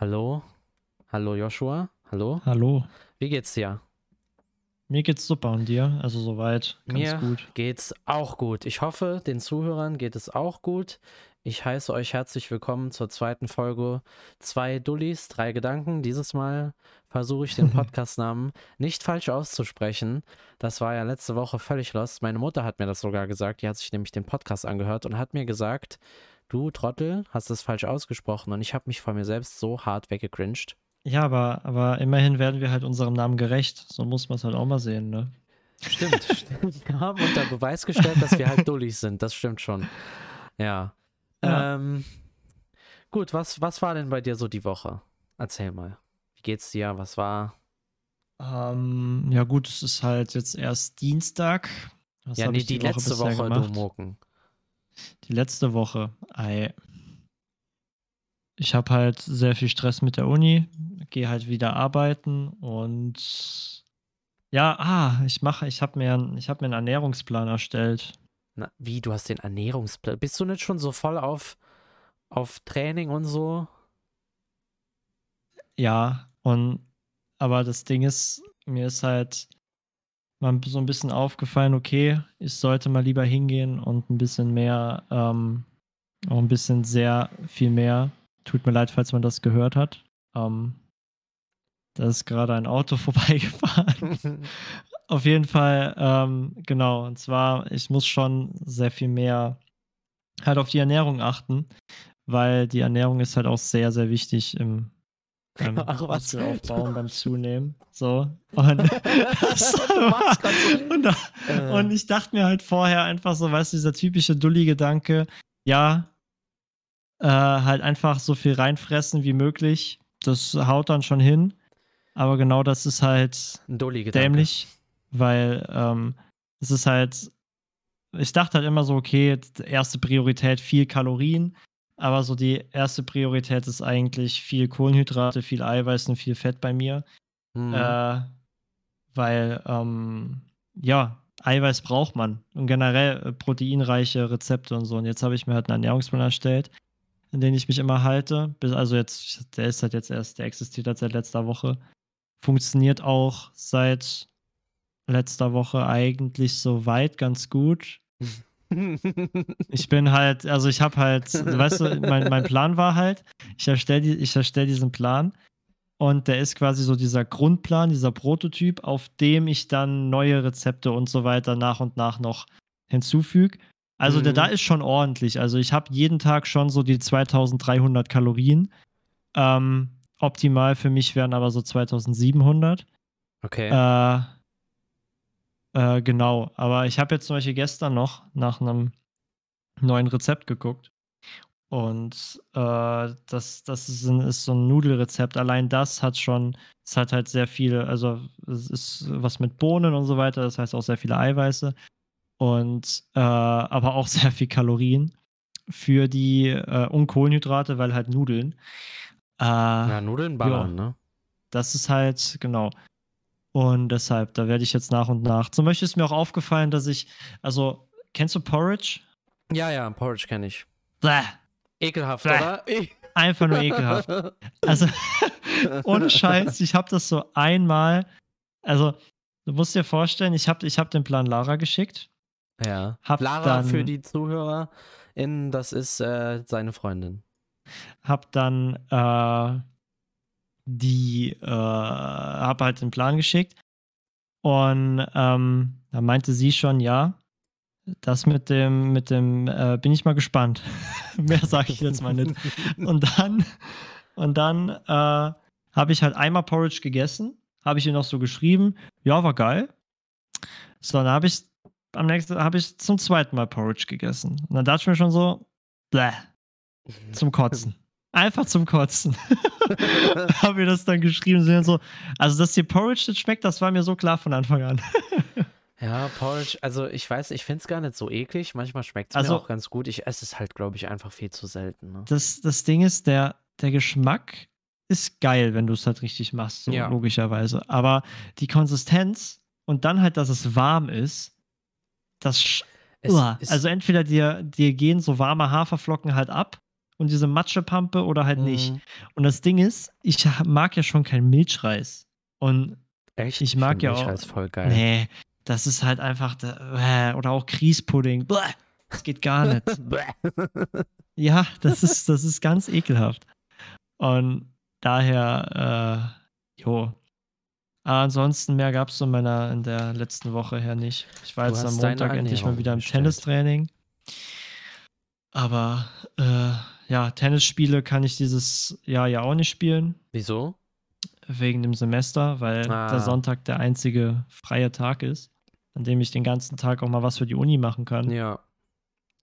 Hallo? Hallo Joshua? Hallo? Hallo. Wie geht's dir? Mir geht's super und dir? Also soweit ganz Mir gut. geht's auch gut. Ich hoffe, den Zuhörern geht es auch gut. Ich heiße euch herzlich willkommen zur zweiten Folge Zwei Dullis, drei Gedanken. Dieses Mal versuche ich den Podcastnamen nicht falsch auszusprechen. Das war ja letzte Woche völlig lost. Meine Mutter hat mir das sogar gesagt. Die hat sich nämlich den Podcast angehört und hat mir gesagt, du Trottel, hast es falsch ausgesprochen. Und ich habe mich von mir selbst so hart weggecringed. Ja, aber, aber immerhin werden wir halt unserem Namen gerecht. So muss man es halt auch mal sehen, ne? Stimmt, stimmt. Wir haben unter Beweis gestellt, dass wir halt Dullis sind. Das stimmt schon. Ja. Ja. Ähm, gut, was, was war denn bei dir so die Woche? Erzähl mal. Wie geht's dir? Was war? Ähm, ja gut, es ist halt jetzt erst Dienstag. Was ja, nee, ich die, letzte bisher Woche, du gemacht? Moken. Die letzte Woche. Ei. Ich habe halt sehr viel Stress mit der Uni, gehe halt wieder arbeiten und ja, ah, ich mache, ich habe mir, ich habe mir einen Ernährungsplan erstellt. Na, wie, du hast den Ernährungsplan. Bist du nicht schon so voll auf, auf Training und so? Ja, und aber das Ding ist, mir ist halt mal so ein bisschen aufgefallen, okay, ich sollte mal lieber hingehen und ein bisschen mehr, ähm, auch ein bisschen sehr viel mehr. Tut mir leid, falls man das gehört hat. Ähm, da ist gerade ein Auto vorbeigefahren. Auf jeden Fall, ähm, genau. Und zwar, ich muss schon sehr viel mehr halt auf die Ernährung achten, weil die Ernährung ist halt auch sehr, sehr wichtig im beim Ach, was? Muskelaufbau und beim Zunehmen. So. Und, Du und, da- Äh. und ich dachte mir halt vorher einfach so, weißt du, dieser typische Dulli-Gedanke, ja, äh, halt einfach so viel reinfressen wie möglich. Das haut dann schon hin. Aber genau das ist halt dämlich, weil ähm, es ist halt, ich dachte halt immer so, okay, erste Priorität viel Kalorien, aber so die erste Priorität ist eigentlich viel Kohlenhydrate, viel Eiweiß und viel Fett bei mir, Mhm. äh, weil ähm, ja, Eiweiß braucht man und generell äh, proteinreiche Rezepte und so. Und jetzt habe ich mir halt einen Ernährungsplan erstellt, in den ich mich immer halte. Bis, also jetzt, der ist halt jetzt erst, der existiert halt seit letzter Woche. Funktioniert auch seit letzter Woche eigentlich soweit ganz gut. Ich bin halt, also ich habe halt, weißt du, mein, mein Plan war halt, ich erstelle die, ich erstell diesen Plan und der ist quasi so dieser Grundplan, dieser Prototyp, auf dem ich dann neue Rezepte und so weiter nach und nach noch hinzufüge. Also der Mhm. da ist schon ordentlich. Also ich habe jeden Tag schon so die 2300 Kalorien. Ähm, optimal für mich wären aber so 2700. okay. Äh, äh, genau, aber ich habe jetzt zum Beispiel gestern noch nach einem neuen Rezept geguckt. Und äh, das, das ist, ein, ist so ein Nudelrezept. Allein das hat schon, es hat halt sehr viel, also es ist was mit Bohnen und so weiter, das heißt auch sehr viele Eiweiße. Und äh, aber auch sehr viel Kalorien für die äh, und Kohlenhydrate, weil halt Nudeln. Äh, ja, Nudeln ballern, ne? das ist halt, genau. Und deshalb, da werde ich jetzt nach und nach. Zum Beispiel ist mir auch aufgefallen, dass ich, also, kennst du Porridge? Ja, ja, Porridge kenne ich. Bäh, Ekelhaft, Bäh. oder? einfach nur ekelhaft. Also, ohne Scheiß, ich habe das so einmal, also, du musst dir vorstellen, ich habe ich hab den Plan Lara geschickt. Ja. Hab Lara, dann- für die ZuhörerInnen, das ist äh, seine Freundin. hab dann äh, die, äh, hab halt den Plan geschickt und ähm, da meinte sie schon, ja, das mit dem, mit dem, äh, bin ich mal gespannt. Mehr sage ich jetzt mal nicht. Und dann, und dann äh, habe ich halt einmal Porridge gegessen, habe ich ihr noch so geschrieben, ja, war geil. So, dann habe ich am nächsten, habe ich zum zweiten Mal Porridge gegessen. Und dann dachte ich mir schon so, bläh, zum Kotzen. Einfach zum Kotzen. Habe mir das dann geschrieben, sind so, also dass dir Porridge nicht schmeckt, das war mir so klar von Anfang an. Ja, Porridge, also ich weiß, ich finde es gar nicht so eklig. Manchmal schmeckt es Also- mir auch ganz gut. Ich esse es halt, glaube ich, einfach viel zu selten. Ne? Das, das Ding ist, der, der Geschmack ist geil, wenn du es halt richtig machst, so Ja. logischerweise. Aber die Konsistenz und dann halt, dass es warm ist, das Es Uah. ist, also entweder dir, dir gehen so warme Haferflocken halt ab und diese Matschepampe oder halt nicht. Mhm. Und das Ding ist, ich mag ja schon keinen Milchreis. Und Echt? Ich mag find ja Milchreis auch- voll geil. nee, das ist halt einfach, äh, oder auch Grießpudding. Das geht gar nicht. Ja, das ist, das ist ganz ekelhaft. Und daher, äh, jo. Aber ansonsten mehr gab es so in meiner in der letzten Woche her nicht. Ich war Du jetzt am Montag endlich mal wieder im. Tennistraining. Aber äh, ja, Tennisspiele kann ich dieses Jahr ja auch nicht spielen, Wieso? wegen dem Semester, weil Ah. der Sonntag der einzige freie Tag ist, an dem ich den ganzen Tag auch mal was für die Uni machen kann. Ja.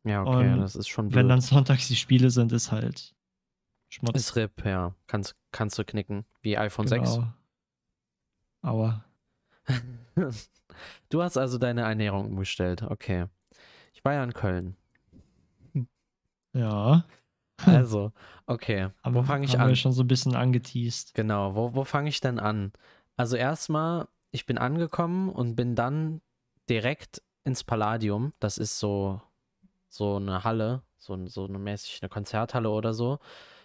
Ja, okay, Und das ist schon blöd. Wenn dann sonntags die Spiele sind, ist halt Schmutz. ist RIP, ja. Kannst, kannst du knicken. Wie iPhone 6. Genau. Aua. Du hast also deine Ernährung umgestellt. Okay. Ich war ja in Köln. Ja. Also, okay. Wo Haben- fange ich haben an? wir schon so ein bisschen angeteased. Genau, wo, wo fange ich denn an? Also erstmal, ich bin angekommen und bin dann direkt ins Palladium. Das ist so, so eine Halle, so, so eine mäßig eine Konzerthalle oder so.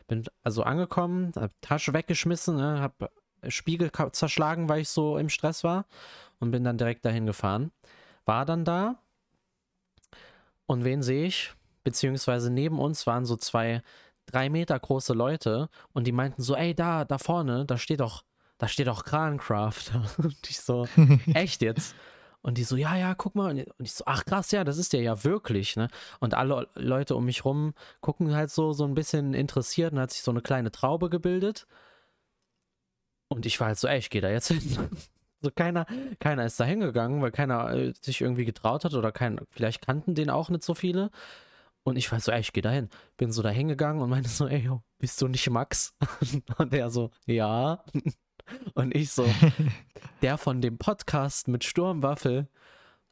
Bin also angekommen, hab Tasche weggeschmissen, ne, hab Spiegel zerschlagen, weil ich so im Stress war und bin dann direkt dahin gefahren. War dann da und wen sehe ich? Beziehungsweise neben uns waren so zwei drei Meter große Leute und die meinten so, ey, da, da vorne, da steht doch, da steht doch Krancraft. Und ich so, echt jetzt? Und die so, ja, ja, guck mal. Und ich so, ach krass, ja, das ist der ja wirklich, ne? Und alle Leute um mich rum gucken halt so, so ein bisschen interessiert und hat sich so eine kleine Traube gebildet. Und ich war halt so, ey, ich gehe da jetzt hin. So keiner, keiner ist da hingegangen, weil keiner äh, sich irgendwie getraut hat oder kein, vielleicht kannten den auch nicht so viele. Und ich war so, ey, ich gehe da hin. Bin so da hingegangen und meinte so, ey, yo, bist du nicht Max? Und der so, ja. Und ich so, der von dem Podcast mit Sturmwaffel,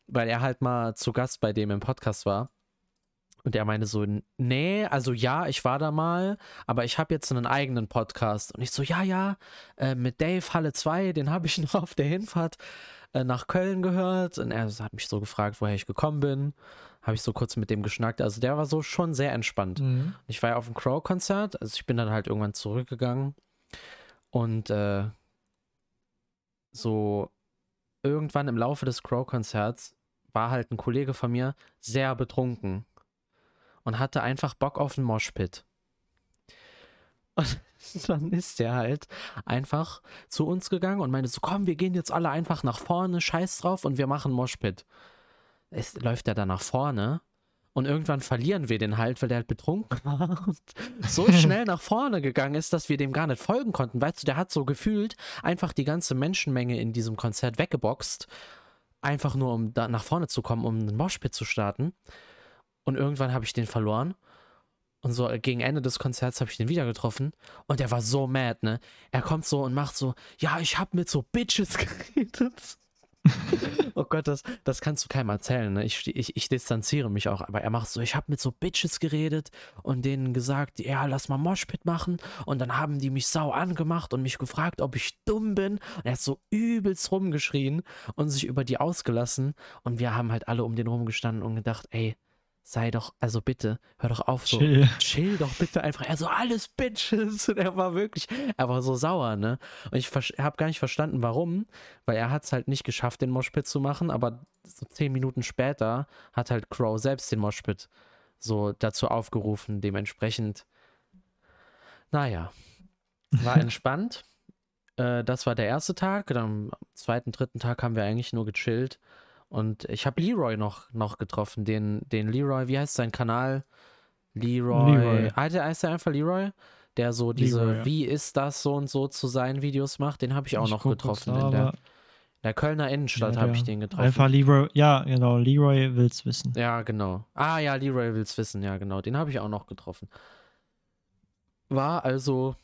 weil er halt mal zu Gast bei dem im Podcast war. Und er meinte so, nee, also ja, ich war da mal, aber ich habe jetzt einen eigenen Podcast. Und ich so, ja, ja, äh, mit Dave Halle 2, den habe ich noch auf der Hinfahrt äh, nach Köln gehört. Und er hat mich so gefragt, woher ich gekommen bin. Habe ich so kurz mit dem geschnackt. Also der war so schon sehr entspannt. Mhm. Ich war ja auf dem Crow-Konzert, also ich bin dann halt irgendwann zurückgegangen und äh, so irgendwann im Laufe des Crow-Konzerts war halt ein Kollege von mir sehr betrunken und hatte einfach Bock auf einen Moshpit. Und dann ist der halt einfach zu uns gegangen und meinte so, komm, wir gehen jetzt alle einfach nach vorne, scheiß drauf und wir machen Moshpit. Es läuft er dann nach vorne und irgendwann verlieren wir den halt, weil der halt betrunken war und so schnell nach vorne gegangen ist, dass wir dem gar nicht folgen konnten. Weißt du, der hat so gefühlt einfach die ganze Menschenmenge in diesem Konzert weggeboxt, einfach nur um da nach vorne zu kommen, um einen Moshpit zu starten. Und irgendwann habe ich den verloren. Und so gegen Ende des Konzerts habe ich den wieder getroffen und der war so mad, ne? Er kommt so und macht so, ja, ich habe mit so Bitches geredet. oh Gott, das, das kannst du keinem erzählen, ne? Ich, ich, ich distanziere mich auch, aber er macht so, ich habe mit so Bitches geredet und denen gesagt, ja, lass mal Moshpit machen. Und dann haben die mich sau angemacht und mich gefragt, ob ich dumm bin. Und er hat so übelst rumgeschrien und sich über die ausgelassen. Und wir haben halt alle um den rumgestanden und gedacht, ey, sei doch, also bitte, hör doch auf so. Chill. Chill doch bitte einfach. Er so, alles Bitches. Und er war wirklich, er war so sauer, ne? Und ich habe gar nicht verstanden, warum, weil er hat es halt nicht geschafft, den Moshpit zu machen, aber so zehn Minuten später hat halt Crow selbst den Moshpit so dazu aufgerufen. Dementsprechend, naja, war entspannt. Äh, das war der erste Tag. Dann am zweiten, dritten Tag haben wir eigentlich nur gechillt. Und ich habe Leroy noch, noch getroffen, den, den Leroy, wie heißt sein Kanal? Leroy. Leroy. Ah, der heißt er einfach Leroy? Der so diese, Leroy, ja. wie ist das so und so zu sein Videos macht. Den habe ich auch Ich noch getroffen. in, der, in der Kölner Innenstadt Ja, habe der- ich den getroffen. Einfach Leroy, ja, genau, Leroy will's wissen. Ja, genau. Ah ja, Leroy will's wissen, ja, genau. Den habe ich auch noch getroffen. War also.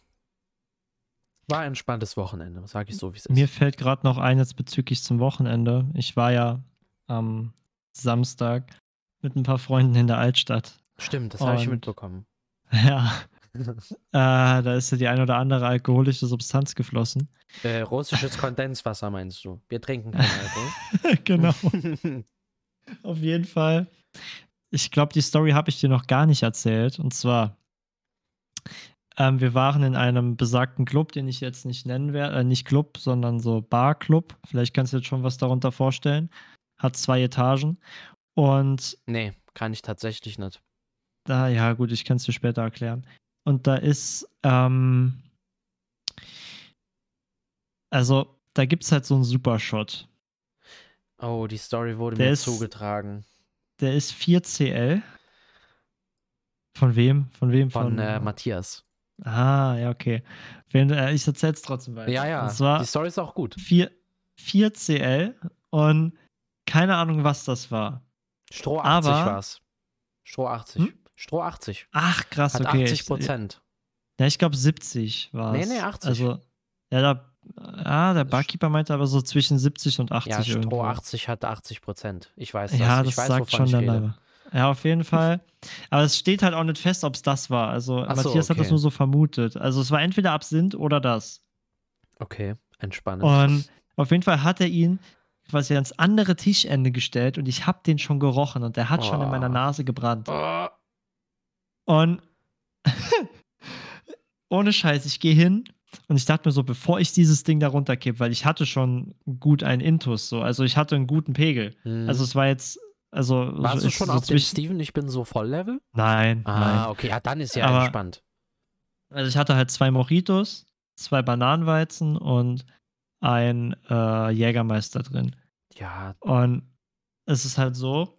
War ein entspanntes Wochenende, sage ich so, wie es ist. Mir fällt gerade noch ein, jetzt bezüglich zum Wochenende. Ich war ja am Samstag mit ein paar Freunden in der Altstadt. Stimmt, das habe ich mitbekommen. Ja, äh, da ist ja die ein oder andere alkoholische Substanz geflossen. äh, russisches Kondenswasser meinst du? Wir trinken kein Alkohol. genau, auf jeden Fall. Ich glaube, die Story habe ich dir noch gar nicht erzählt. Und zwar, Ähm, wir waren in einem besagten Club, den ich jetzt nicht nennen werde, äh, nicht Club, sondern so Barclub. Vielleicht kannst du jetzt schon was darunter vorstellen. Hat zwei Etagen. Und Nee, kann ich tatsächlich nicht. da, ja gut, ich kann es dir später erklären. Und da ist, ähm, also da gibt es halt so einen Supershot. Oh, die Story wurde Der mir ist- zugetragen. Der ist 4CL. Von wem? Von wem? Von äh, Matthias. Ah, ja, okay. Wen, äh, ich erzähl's trotzdem weiter. Ja, ja. Die Story ist auch gut. 4, 4CL und keine Ahnung, was das war. Stroh 80 Aber- war's. Stroh 80. Hm? Stroh 80. Ach, krass, Hat okay. 80 Ich, Prozent. ja, ich glaube 70 war Nee, es. nee, 80. Also, ja, da, ah, der Barkeeper meinte aber so zwischen 70 und 80 Ja, Stroh irgendwo. 80 hatte 80 Prozent. Ich weiß das. Ja, ich das weiß, sagt schon ich der. Name. Ja, auf jeden Fall. Aber es steht halt auch nicht fest, ob es das war. Also Ach so, Matthias hat das okay. nur so vermutet. Also es war entweder Absinth oder das. Okay, entspannend. Und auf jeden Fall hat er ihn quasi ans andere Tischende gestellt und ich habe den schon gerochen und der hat schon in meiner Oh. Nase gebrannt. Oh, Und ohne Scheiß, ich gehe hin und ich dachte mir so, bevor ich dieses Ding da runterkipp, weil ich hatte schon gut einen Intus, so, also ich hatte einen guten Pegel. hm. Also es war jetzt, also Warst so, du schon so auf dem Steven, ich bin so voll Level? Nein, Ah, nein. okay, ja, dann ist ja Aber- entspannt. Also ich hatte halt zwei Mojitos, zwei Bananenweizen und ein äh, Jägermeister drin. Ja, Und es ist halt so,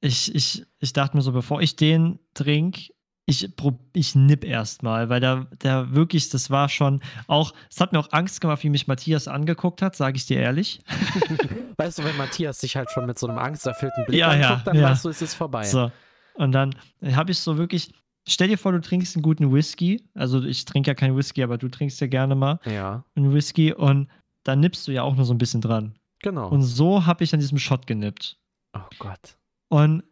ich, ich, ich dachte mir so, bevor ich den trink, ich, prob- ich nipp erstmal, weil der, der wirklich, das war schon auch, es hat mir auch Angst gemacht, wie mich Matthias angeguckt hat, sage ich dir ehrlich. weißt du, wenn Matthias dich halt schon mit so einem angsterfüllten Blick Ja, ja, anguckt, dann ja. weißt du, es ist vorbei. So. Und dann habe ich so wirklich, stell dir vor, du trinkst einen guten Whisky, also ich trinke ja keinen Whisky, aber du trinkst ja gerne mal Ja, einen Whisky und dann nippst du ja auch nur so ein bisschen dran. genau. Und so habe ich an diesem Shot genippt. oh Gott. Und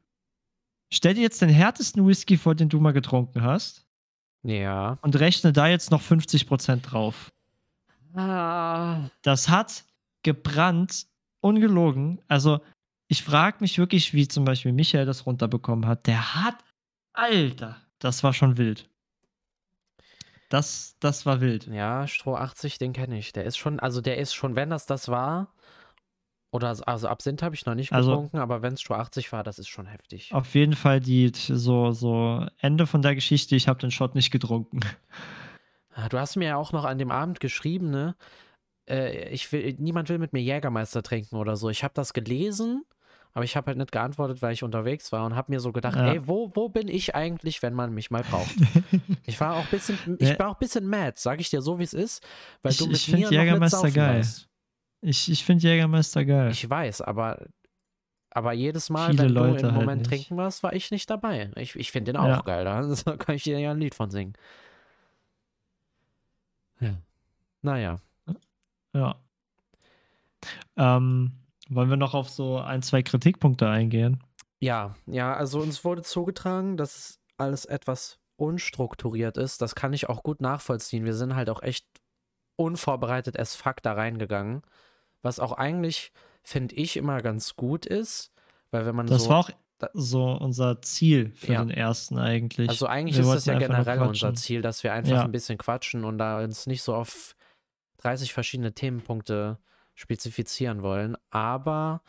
stell dir jetzt den härtesten Whisky vor, den du mal getrunken hast Ja. und rechne da jetzt noch 50% drauf. Ah. Das hat gebrannt, ungelogen. Also, ich frage mich wirklich, wie zum Beispiel Michael das runterbekommen hat. Der hat, Alter, das war schon wild. Das, das war wild. Ja, Stroh 80, den kenne ich. Der ist schon, also der ist schon, wenn das das war, oder also Absinth habe ich noch nicht Also- getrunken, aber wenn es Stroh 80 war, das ist schon heftig. Auf jeden Fall die so, so Ende von der Geschichte. Ich habe den Shot nicht getrunken. Ah, Du hast mir ja auch noch an dem Abend geschrieben, ne? Äh, ich will, niemand will mit mir Jägermeister trinken oder so. Ich habe das gelesen, aber ich habe halt nicht geantwortet, weil ich unterwegs war und habe mir so gedacht, Ja. ey, wo, wo bin ich eigentlich, wenn man mich mal braucht? Ich war auch ein bisschen, ich war auch bisschen mad, sag ich dir so, wie es ist, weil Ich- du mit ich mir noch nicht Jägermeister geil. Ich, ich finde Jägermeister geil. Ich weiß, aber, aber jedes Mal, Viele wenn du Leute im halt Moment nicht. trinken warst, war ich nicht dabei. Ich, ich finde den auch Ja. geil, da kann ich dir ja ein Lied von singen. Ja. Naja. Ja. Ähm, wollen wir noch auf so ein, zwei Kritikpunkte eingehen? Ja, ja, also uns wurde zugetragen, dass es alles etwas unstrukturiert ist. Das kann ich auch gut nachvollziehen. Wir sind halt auch echt unvorbereitet as fuck da reingegangen. Was auch eigentlich, finde ich, immer ganz gut ist. Weil wenn man Das so. war auch so unser Ziel für Ja. den ersten eigentlich. Also eigentlich Wir ist das ja generell unser. Ziel, dass wir einfach Ja. ein bisschen quatschen und da uns nicht so auf 30 verschiedene Themenpunkte spezifizieren wollen. Aber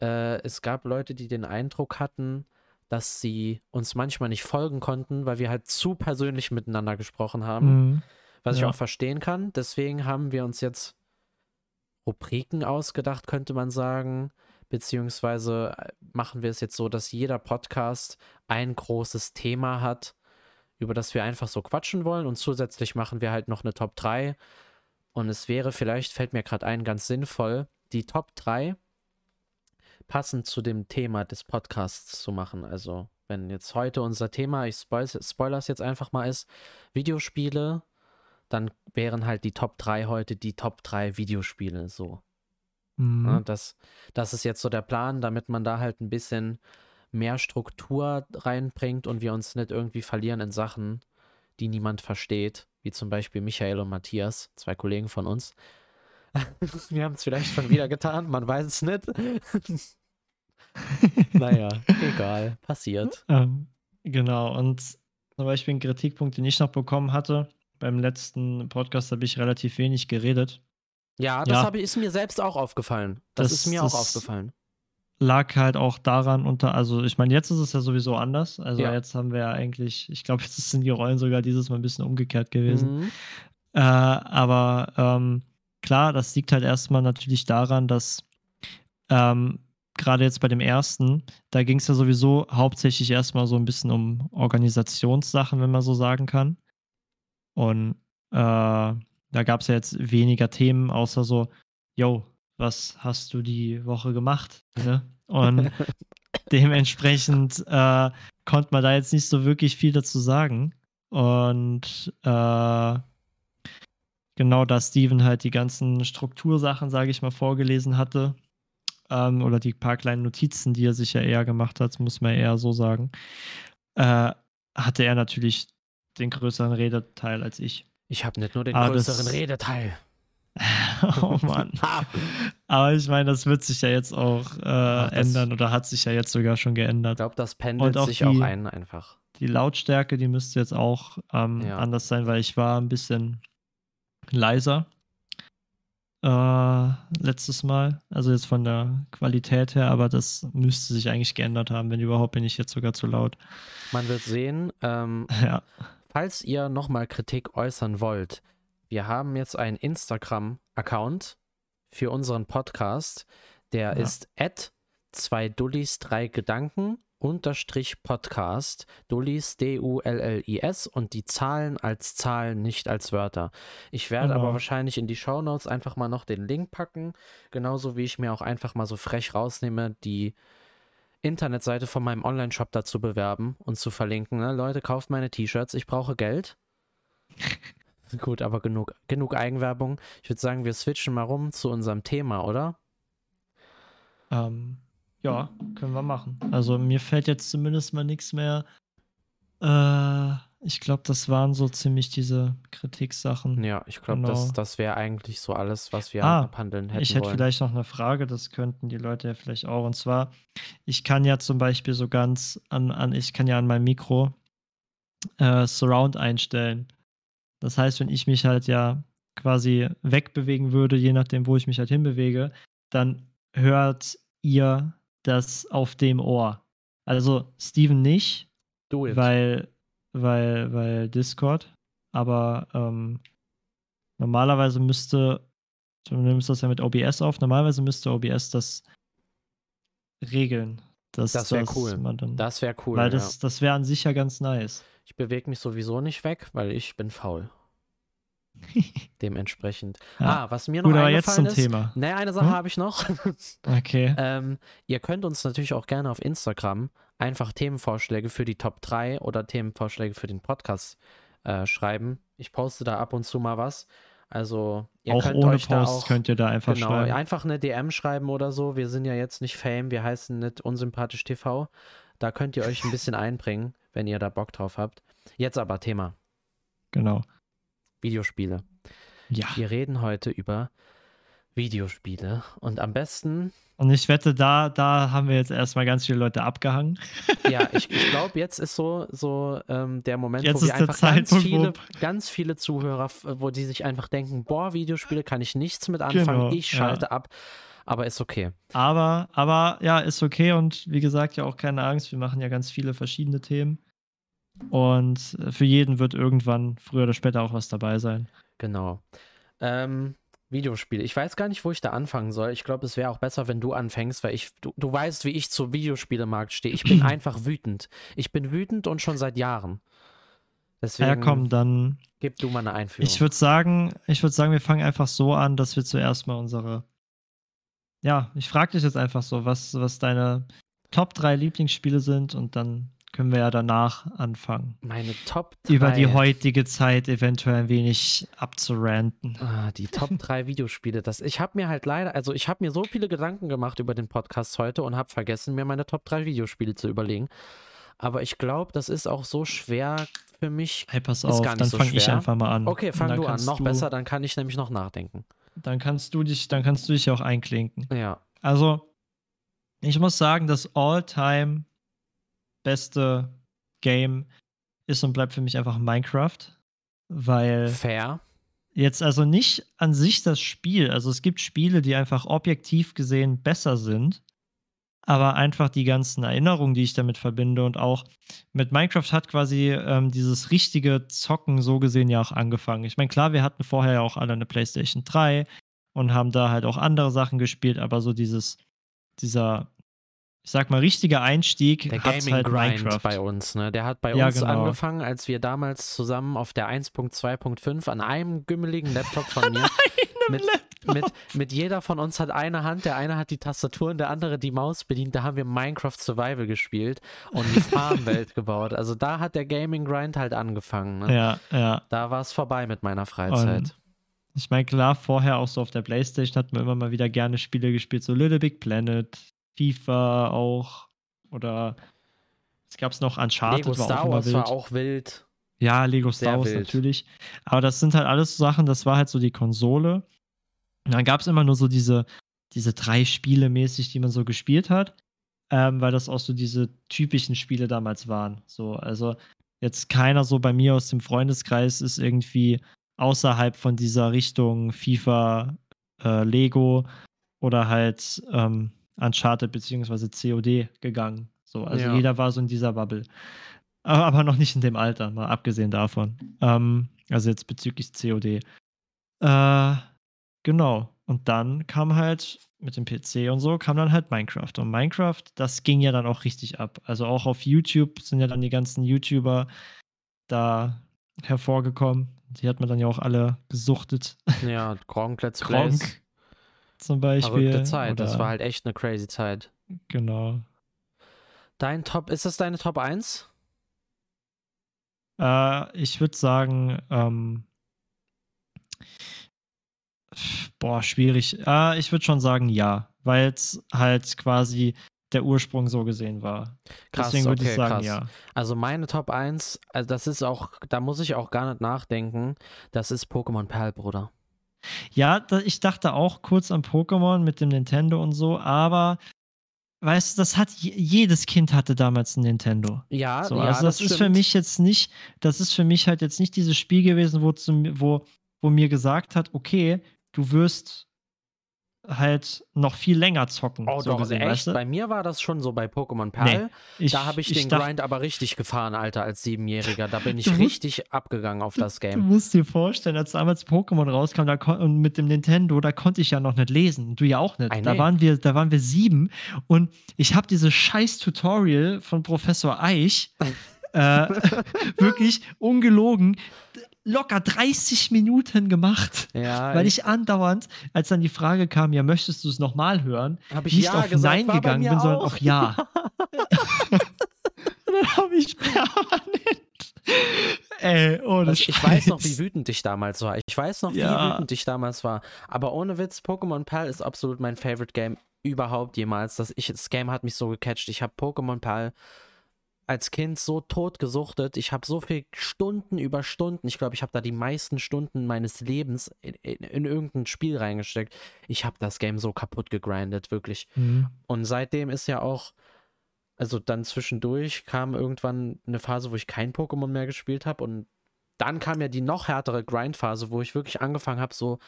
äh, es gab Leute, die den Eindruck hatten, dass sie uns manchmal nicht folgen konnten, weil wir halt zu persönlich miteinander gesprochen haben, Mhm. was ich ja. auch verstehen kann. Deswegen haben wir uns jetzt Rubriken ausgedacht, könnte man sagen. Beziehungsweise äh, machen wir es jetzt so, dass jeder Podcast ein großes Thema hat, über das wir einfach so quatschen wollen. Und zusätzlich machen wir halt noch eine Top 3. Und es wäre vielleicht, fällt mir gerade ein, ganz sinnvoll, die Top 3 passend zu dem Thema des Podcasts zu machen. Also, wenn jetzt heute unser Thema, ich spoil, spoiler es jetzt einfach mal, ist Videospiele, dann wären halt die Top 3 heute die Top 3 Videospiele so. Mhm. Ne? Das, das ist jetzt so der Plan, damit man da halt ein bisschen mehr Struktur reinbringt und wir uns nicht irgendwie verlieren in Sachen, die niemand versteht, wie zum Beispiel Michael und Matthias, zwei Kollegen von uns. Wir haben es vielleicht schon wieder getan, man weiß es nicht. naja, egal, passiert. Ähm, genau, und zum Beispiel ein Kritikpunkt, den ich noch bekommen hatte. Beim letzten Podcast habe ich relativ wenig geredet. Ja, das ja. ist mir selbst auch aufgefallen. Das, das ist mir auch aufgefallen. Lag halt auch daran unter, also ich meine, jetzt ist es ja sowieso anders. Also ja. jetzt haben wir ja eigentlich, ich glaube, jetzt sind die Rollen sogar dieses Mal ein bisschen umgekehrt gewesen. Mhm. Äh, aber ähm, klar, das liegt halt erstmal natürlich daran, dass ähm, gerade jetzt bei dem ersten, da ging es ja sowieso hauptsächlich erstmal so ein bisschen um Organisationssachen, wenn man so sagen kann. Und äh, da gab es ja jetzt weniger Themen, außer so, yo, was hast du die Woche gemacht? Ne? Und dementsprechend äh, konnte man da jetzt nicht so wirklich viel dazu sagen. Und äh, genau da Steven halt die ganzen Struktursachen, sage ich mal, vorgelesen hatte, ähm, oder die paar kleinen Notizen, die er sich ja eher gemacht hat, muss man eher so sagen, äh, hatte er natürlich den größeren Redeteil als ich. Ich habe nicht nur den Aber größeren das, Redeteil. oh Mann. Aber ich meine, das wird sich ja jetzt auch äh, Ach, ändern oder hat sich ja jetzt sogar schon geändert. Ich glaube, das pendelt auch sich die, auch ein einfach. Die Lautstärke, die müsste jetzt auch ähm, ja. anders sein, weil ich war ein bisschen leiser äh, letztes Mal. Also jetzt von der Qualität her, aber das müsste sich eigentlich geändert haben. Wenn überhaupt, bin ich jetzt sogar zu laut. Man wird sehen. Ähm, ja. Falls ihr nochmal Kritik äußern wollt, wir haben jetzt einen Instagram-Account für unseren Podcast. Der ja. ist at zwei Dullis, drei Gedanken unterstrich Podcast, Dullis, D-U-L-L-I-S und die Zahlen als Zahlen, nicht als Wörter. Ich werde genau. aber wahrscheinlich in die Shownotes einfach mal noch den Link packen, genauso wie ich mir auch einfach mal so frech rausnehme, die Internetseite von meinem Online-Shop dazu bewerben und zu verlinken. Ne? Leute, kauft meine T-Shirts, ich brauche Geld. Gut, aber genug, genug Eigenwerbung. Ich würde sagen, wir switchen mal rum zu unserem Thema, oder? Ähm, ja, können wir machen. Also mir fällt jetzt zumindest mal nichts mehr. Äh, ich glaube, das waren so ziemlich diese Kritiksachen. Ja, ich glaube, genau. das, das wäre eigentlich so alles, was wir ah, abhandeln hätten. Ich hätte wollen. vielleicht noch eine Frage, das könnten die Leute ja vielleicht auch. Und zwar, ich kann ja zum Beispiel so ganz an, an ich kann ja an meinem Mikro äh, Surround einstellen. Das heißt, wenn ich mich halt ja quasi wegbewegen würde, je nachdem, wo ich mich halt hinbewege, dann hört ihr das auf dem Ohr. Also Steven nicht, weil weil weil Discord, aber ähm, normalerweise müsste du nimmst das ja mit OBS auf, normalerweise müsste OBS das regeln. Dass, das wäre cool. Das wäre cool. Weil das, ja. das wäre an sich ja ganz nice. Ich bewege mich sowieso nicht weg, weil ich bin faul. Dementsprechend. Ja. Ah, was mir noch Gut, aber jetzt zum ist, Thema. Ne, eine Sache hm? habe ich noch. okay. Ähm, ihr könnt uns natürlich auch gerne auf Instagram einfach Themenvorschläge für die Top 3 oder Themenvorschläge für den Podcast äh, schreiben. Ich poste da ab und zu mal was. Also ihr auch könnt ohne euch Post da auch, könnt ihr da einfach genau, schreiben. einfach eine DM schreiben oder so. Wir sind ja jetzt nicht Fame, wir heißen nicht unsympathisch TV. Da könnt ihr euch ein bisschen einbringen, wenn ihr da Bock drauf habt. Jetzt aber Thema. Genau. Videospiele. Ja. Wir reden heute über Videospiele und am besten. Und ich wette, da, da haben wir jetzt erstmal ganz viele Leute abgehangen. Ja, ich, ich glaube, jetzt ist so, so ähm, der Moment, jetzt wo wir einfach ganz viele, ganz viele Zuhörer, wo die sich einfach denken, boah, Videospiele kann ich nichts mit anfangen, genau, ich schalte ja. ab. Aber ist okay. Aber, aber ja, ist okay und wie gesagt, ja auch keine Angst. Wir machen ja ganz viele verschiedene Themen. Und für jeden wird irgendwann früher oder später auch was dabei sein. Genau. Ähm, Videospiele. Ich weiß gar nicht, wo ich da anfangen soll. Ich glaube, es wäre auch besser, wenn du anfängst, weil ich, du, du weißt, wie ich zur Videospielemarkt stehe. Ich bin einfach wütend. Ich bin wütend und schon seit Jahren. Deswegen ja, komm, dann. Gib du mal eine Einführung. Ich würde sagen, ich würde sagen, wir fangen einfach so an, dass wir zuerst mal unsere. Ja, ich frage dich jetzt einfach so, was, was deine Top 3 Lieblingsspiele sind und dann können wir ja danach anfangen. Meine Top 3. Über die heutige Zeit eventuell ein wenig abzuranten. Ah, die Top 3 Videospiele. Das, ich habe mir halt leider, also ich habe mir so viele Gedanken gemacht über den Podcast heute und habe vergessen, mir meine Top 3 Videospiele zu überlegen. Aber ich glaube, das ist auch so schwer für mich. Hey, pass auf, dann so fange ich einfach mal an. Okay, fang du an. Noch besser, dann kann ich nämlich noch nachdenken. Dann kannst du dich, dann kannst du dich auch einklinken. Ja. Also, ich muss sagen, das All-Time beste Game ist und bleibt für mich einfach Minecraft, weil Fair. jetzt also nicht an sich das Spiel, also es gibt Spiele, die einfach objektiv gesehen besser sind, aber einfach die ganzen Erinnerungen, die ich damit verbinde und auch mit Minecraft hat quasi ähm, dieses richtige Zocken so gesehen ja auch angefangen. Ich meine, klar, wir hatten vorher ja auch alle eine PlayStation 3 und haben da halt auch andere Sachen gespielt, aber so dieses, dieser, ich sag mal, richtige Einstieg Der hat Gaming halt Grind Minecraft. bei uns, ne? Der hat bei Ja, uns genau. angefangen, als wir damals zusammen auf der 1.2.5 an einem gümmeligen Laptop von mir mit, mit, mit jeder von uns hat eine Hand, der eine hat die Tastatur und der andere die Maus bedient. Da haben wir Minecraft Survival gespielt und die Farmwelt gebaut. Also da hat der Gaming Grind halt angefangen. Ne? Ja, ja. Da war es vorbei mit meiner Freizeit. Und ich meine, klar, vorher auch so auf der Playstation hat man immer mal wieder gerne Spiele gespielt, so Little Big Planet, FIFA auch. Oder es gab es noch Uncharted, Lego war auch Star Wars wild. war auch wild. Ja, Lego Star Wars wild. natürlich. Aber das sind halt alles so Sachen, das war halt so die Konsole. Und dann gab es immer nur so diese, diese drei Spiele mäßig, die man so gespielt hat. Ähm, weil das auch so diese typischen Spiele damals waren. So, also jetzt keiner so bei mir aus dem Freundeskreis ist irgendwie außerhalb von dieser Richtung FIFA, äh, Lego oder halt ähm, Uncharted beziehungsweise COD gegangen. So, also Ja. jeder war so in dieser Bubble. Aber, noch nicht in dem Alter, mal abgesehen davon. Ähm, also jetzt bezüglich COD. Äh, genau. Und dann kam halt mit dem PC und so, kam dann halt Minecraft. Und Minecraft, das ging ja dann auch richtig ab. Also auch auf YouTube sind ja dann die ganzen YouTuber da hervorgekommen. Die hat man dann ja auch alle gesuchtet. Ja, Gronk Let's. Gronk zum Beispiel. Verrückte Zeit. Das oder- war halt echt eine crazy Zeit. Genau. Dein Top, ist das deine Top 1? Äh, ich würde sagen, ähm, boah, schwierig. Äh, ich würde schon sagen, ja, weil es halt quasi der Ursprung so gesehen war. Krass, Deswegen würde okay, ich sagen, krass. ja. Also meine Top 1, also das ist auch, da muss ich auch gar nicht nachdenken. Das ist Pokémon Perl, Bruder. Ja, da, ich dachte auch kurz an Pokémon mit dem Nintendo und so, aber weißt du, das hat je- jedes Kind hatte damals ein Nintendo. Ja, So, ja, also das, ist für mich jetzt nicht, das ist für mich halt jetzt nicht dieses Spiel gewesen, wo, zu, wo, wo mir gesagt hat, okay, du wirst halt noch viel länger zocken. Oh so doch, gesehen, echt. weißt du? Bei mir war das schon so bei Pokémon Perl. Ich, da habe ich, den dachte, Grind aber richtig gefahren, Alter, als Siebenjähriger. Da bin ich Du musst- richtig abgegangen auf das Du Game. musst dir vorstellen, als damals Pokémon rauskam da und mit dem Nintendo, da konnte ich ja noch nicht lesen. Du ja auch nicht. Da nee. waren wir, da waren wir sieben und ich habe dieses scheiß Tutorial von Professor Eich äh, wirklich ungelogen locker 30 Minuten gemacht. Ja, Weil ich andauernd, als dann die Frage kam, ja, möchtest du es nochmal hören, habe ich nicht ja auf gesagt, Nein gegangen bin, sondern auch. auf Ja. Und dann habe ich permanent. Ey, ohne Also ich weiß noch, wie wütend ich damals war. Ich weiß noch, wie Ja. wütend ich damals war. Aber ohne Witz, Pokémon Perl ist absolut mein Favorite Game überhaupt jemals. Das, ich, das Game hat mich so gecatcht. Ich habe Pokémon Perl als Kind so tot gesuchtet. Ich habe so viel Stunden über Stunden. Ich glaube, ich habe da die meisten Stunden meines Lebens in, in, in irgendein Spiel reingesteckt. Ich habe das Game so kaputt gegrindet, wirklich. Mhm. Und seitdem ist ja auch, also dann zwischendurch kam irgendwann eine Phase, wo ich kein Pokémon mehr gespielt habe. Und dann kam ja die noch härtere Grind-Phase, wo ich wirklich angefangen habe, so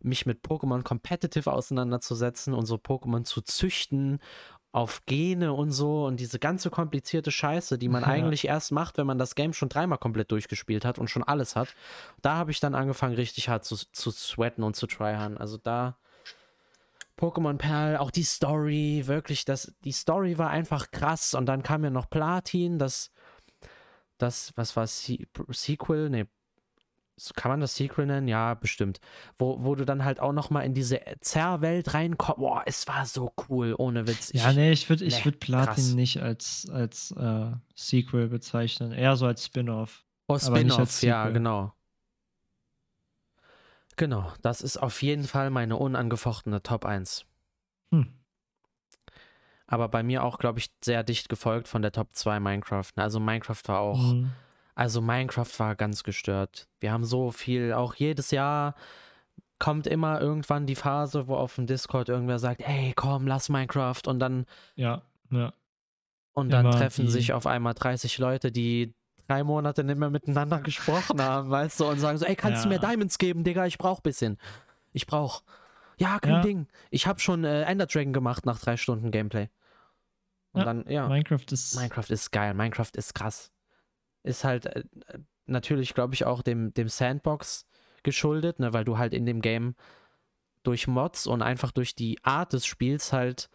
mich mit Pokémon competitive auseinanderzusetzen und so Pokémon zu züchten auf Gene und so und diese ganze komplizierte Scheiße, die man Ja. eigentlich erst macht, wenn man das Game schon dreimal komplett durchgespielt hat und schon alles hat. Da habe ich dann angefangen, richtig hart zu, zu sweaten und zu tryharden. Also da Pokémon Perl, auch die Story, wirklich, das, die Story war einfach krass. Und dann kam ja noch Platin, das, das, was war Se Sequel? Nee, kann man das Sequel nennen? Ja, bestimmt. Wo, wo du dann halt auch nochmal in diese Zerrwelt reinkommst. Boah, es war so cool, ohne Witz. Ich, Ja, nee, ich würde ich nee, würd Platin krass. nicht als, als äh, Sequel bezeichnen, eher so als Spin-off. Oh, Spin-off, ja, genau. Genau, das ist auf jeden Fall meine unangefochtene Top 1. Hm. Aber bei mir auch, glaube ich, sehr dicht gefolgt von der Top 2 Minecraft. Also Minecraft war auch, Mhm. Also Minecraft war ganz gestört. Wir haben so viel, auch jedes Jahr kommt immer irgendwann die Phase, wo auf dem Discord irgendwer sagt, ey, komm, lass Minecraft und dann Ja, ja. und dann Immer treffen die- sich auf einmal 30 Leute, die drei Monate nicht mehr miteinander gesprochen haben, weißt du, und sagen so, ey, kannst du mir Ja. Diamonds geben, Digga, ich brauch bisschen. Ich brauch. Ja, kein Ja. Ding. Ich hab schon äh, Ender Dragon gemacht nach drei Stunden Gameplay. Und Ja, dann, ja. Minecraft ist. Minecraft ist geil, Minecraft ist krass. Ist halt äh, natürlich, glaube ich, auch dem, dem Sandbox geschuldet, ne, weil du halt in dem Game durch Mods und einfach durch die Art des Spiels halt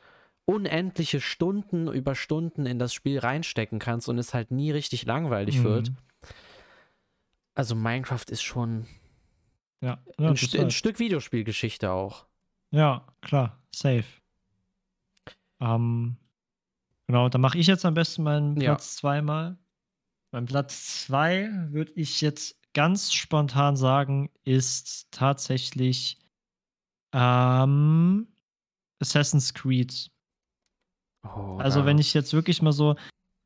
unendliche Stunden über Stunden in das Spiel reinstecken kannst und es halt nie richtig langweilig Mhm. wird. Also Minecraft ist schon Ja, ja, ein, St ein halt. Stück Videospielgeschichte auch. ja, klar, safe. Ähm, genau, dann mache ich jetzt am besten meinen Ja. Platz zweimal. Mein Platz zwei würde ich jetzt ganz spontan sagen, ist tatsächlich ähm, Assassin's Creed. Oh, Also, wenn ich jetzt wirklich mal so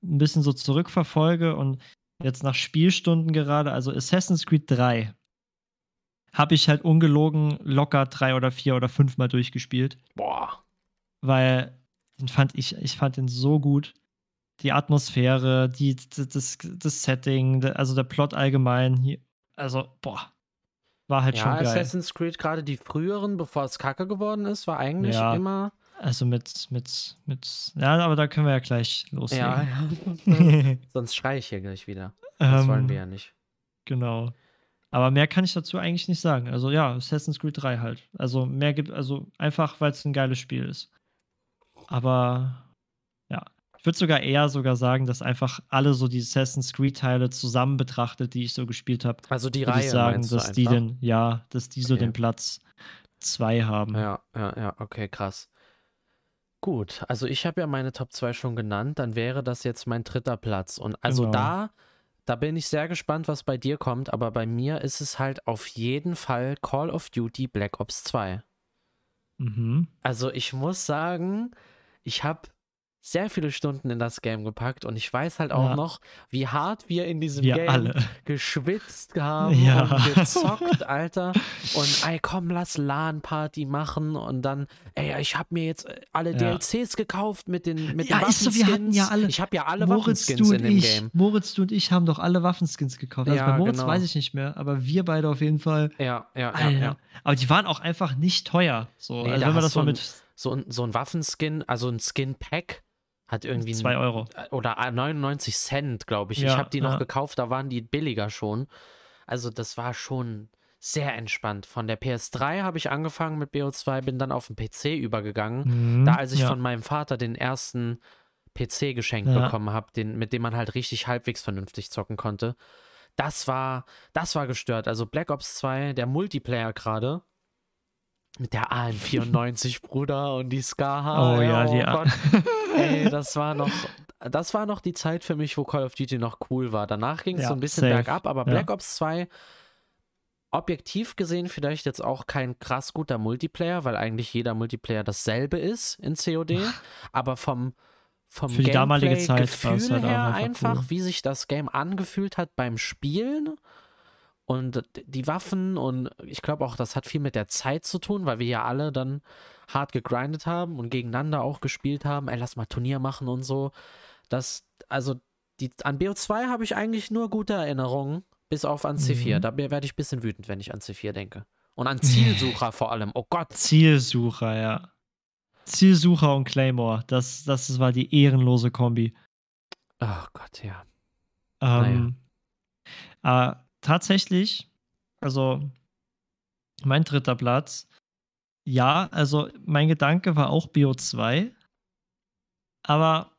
ein bisschen so zurückverfolge und jetzt nach Spielstunden gerade, also Assassin's Creed 3, habe ich halt ungelogen locker drei oder vier oder fünf Mal durchgespielt, Boah. weil den fand ich, ich fand den so gut. Die Atmosphäre, die, das, das Setting, also der Plot allgemein, hier, also, boah, war halt Ja, schon geil. Assassin's Creed, gerade die früheren, bevor es kacke geworden ist, war eigentlich Ja. immer. Also mit, mit, mit, ja, aber da können wir ja gleich loslegen. Ja, ja. Sonst schreie ich hier gleich wieder. Das wollen Ähm, wir ja nicht. Genau. Aber mehr kann ich dazu eigentlich nicht sagen. Also ja, Assassin's Creed 3 halt. Also mehr gibt, also einfach, weil es ein geiles Spiel ist. Aber ich würde sogar eher sogar sagen, dass einfach alle so die Assassin's Creed Teile zusammen betrachtet, die ich so gespielt habe, Also die Reihe ich sagen, dass die den, ja, dass die so Okay. den Platz 2 haben. Ja, ja, ja, okay, krass. Gut, also ich habe ja meine Top 2 schon genannt, dann wäre das jetzt mein dritter Platz. Und also Genau. da, da bin ich sehr gespannt, was bei dir kommt, aber bei mir ist es halt auf jeden Fall Call of Duty Black Ops 2. Mhm. Also ich muss sagen, ich habe sehr viele Stunden in das Game gepackt und ich weiß halt auch Ja. noch, wie hart wir in diesem Wir Game alle. geschwitzt haben Ja. und gezockt, Alter. Und ey, komm, lass LAN-Party machen und dann, ey, ich habe mir jetzt äh, alle Ja. DLCs gekauft mit den, mit Ja, den ist so, wir hatten ja Waffenskins. alle- Ich habe ja alle Moritz, Waffenskins du in und dem ich, Game. Moritz, du und ich haben doch alle Waffenskins gekauft. Also Ja, bei Moritz genau. weiß ich nicht mehr, aber wir beide auf jeden Fall. Ja, ja, ja, ja. Aber die waren auch einfach nicht teuer. So, Nee, also da wenn man das mal mit So ein, so ein Waffenskin, also ein Skin-Pack hat irgendwie ein- 2 Euro. oder 99 Cent, glaube ich. ich Ja, habe die noch ja. gekauft, da waren die billiger schon. Also das war schon sehr entspannt. Von der PS3 habe ich angefangen mit BO2, bin dann auf den PC übergegangen. Mhm, Da, als ich ja. von meinem Vater den ersten PC geschenkt Ja. bekommen habe, den, mit dem man halt richtig halbwegs vernünftig zocken konnte. Das war, das war gestört. Also Black Ops 2, der Multiplayer gerade. Mit der AN94, Bruder, und die Ska. Oh ja, die Gott. Ey, das war noch, das war noch die Zeit für mich, wo Call of Duty noch cool war. Danach ging es Ja, so ein bisschen safe. bergab, aber Ja. Black Ops 2, objektiv gesehen, vielleicht jetzt auch kein krass guter Multiplayer, weil eigentlich jeder Multiplayer dasselbe ist in COD, aber vom vom Für die damalige Zeit Gefühl halt her einfach einfach, cool. wie sich das Game angefühlt hat beim Spielen und die Waffen und ich glaube auch, das hat viel mit der Zeit zu tun, weil wir ja alle dann hart gegrindet haben und gegeneinander auch gespielt haben. Ey, lass mal Turnier machen und so. Das, also, die, an BO2 habe ich eigentlich nur gute Erinnerungen, bis auf an C4. Mhm. Da werde ich ein bisschen wütend, wenn ich an C4 denke. Und an Zielsucher vor allem. Oh Gott. Zielsucher, ja. Zielsucher und Claymore, das, das war die ehrenlose Kombi. Oh Gott, ja. Ähm, aber tatsächlich, also mein dritter Platz, ja, also mein Gedanke war auch BO2, aber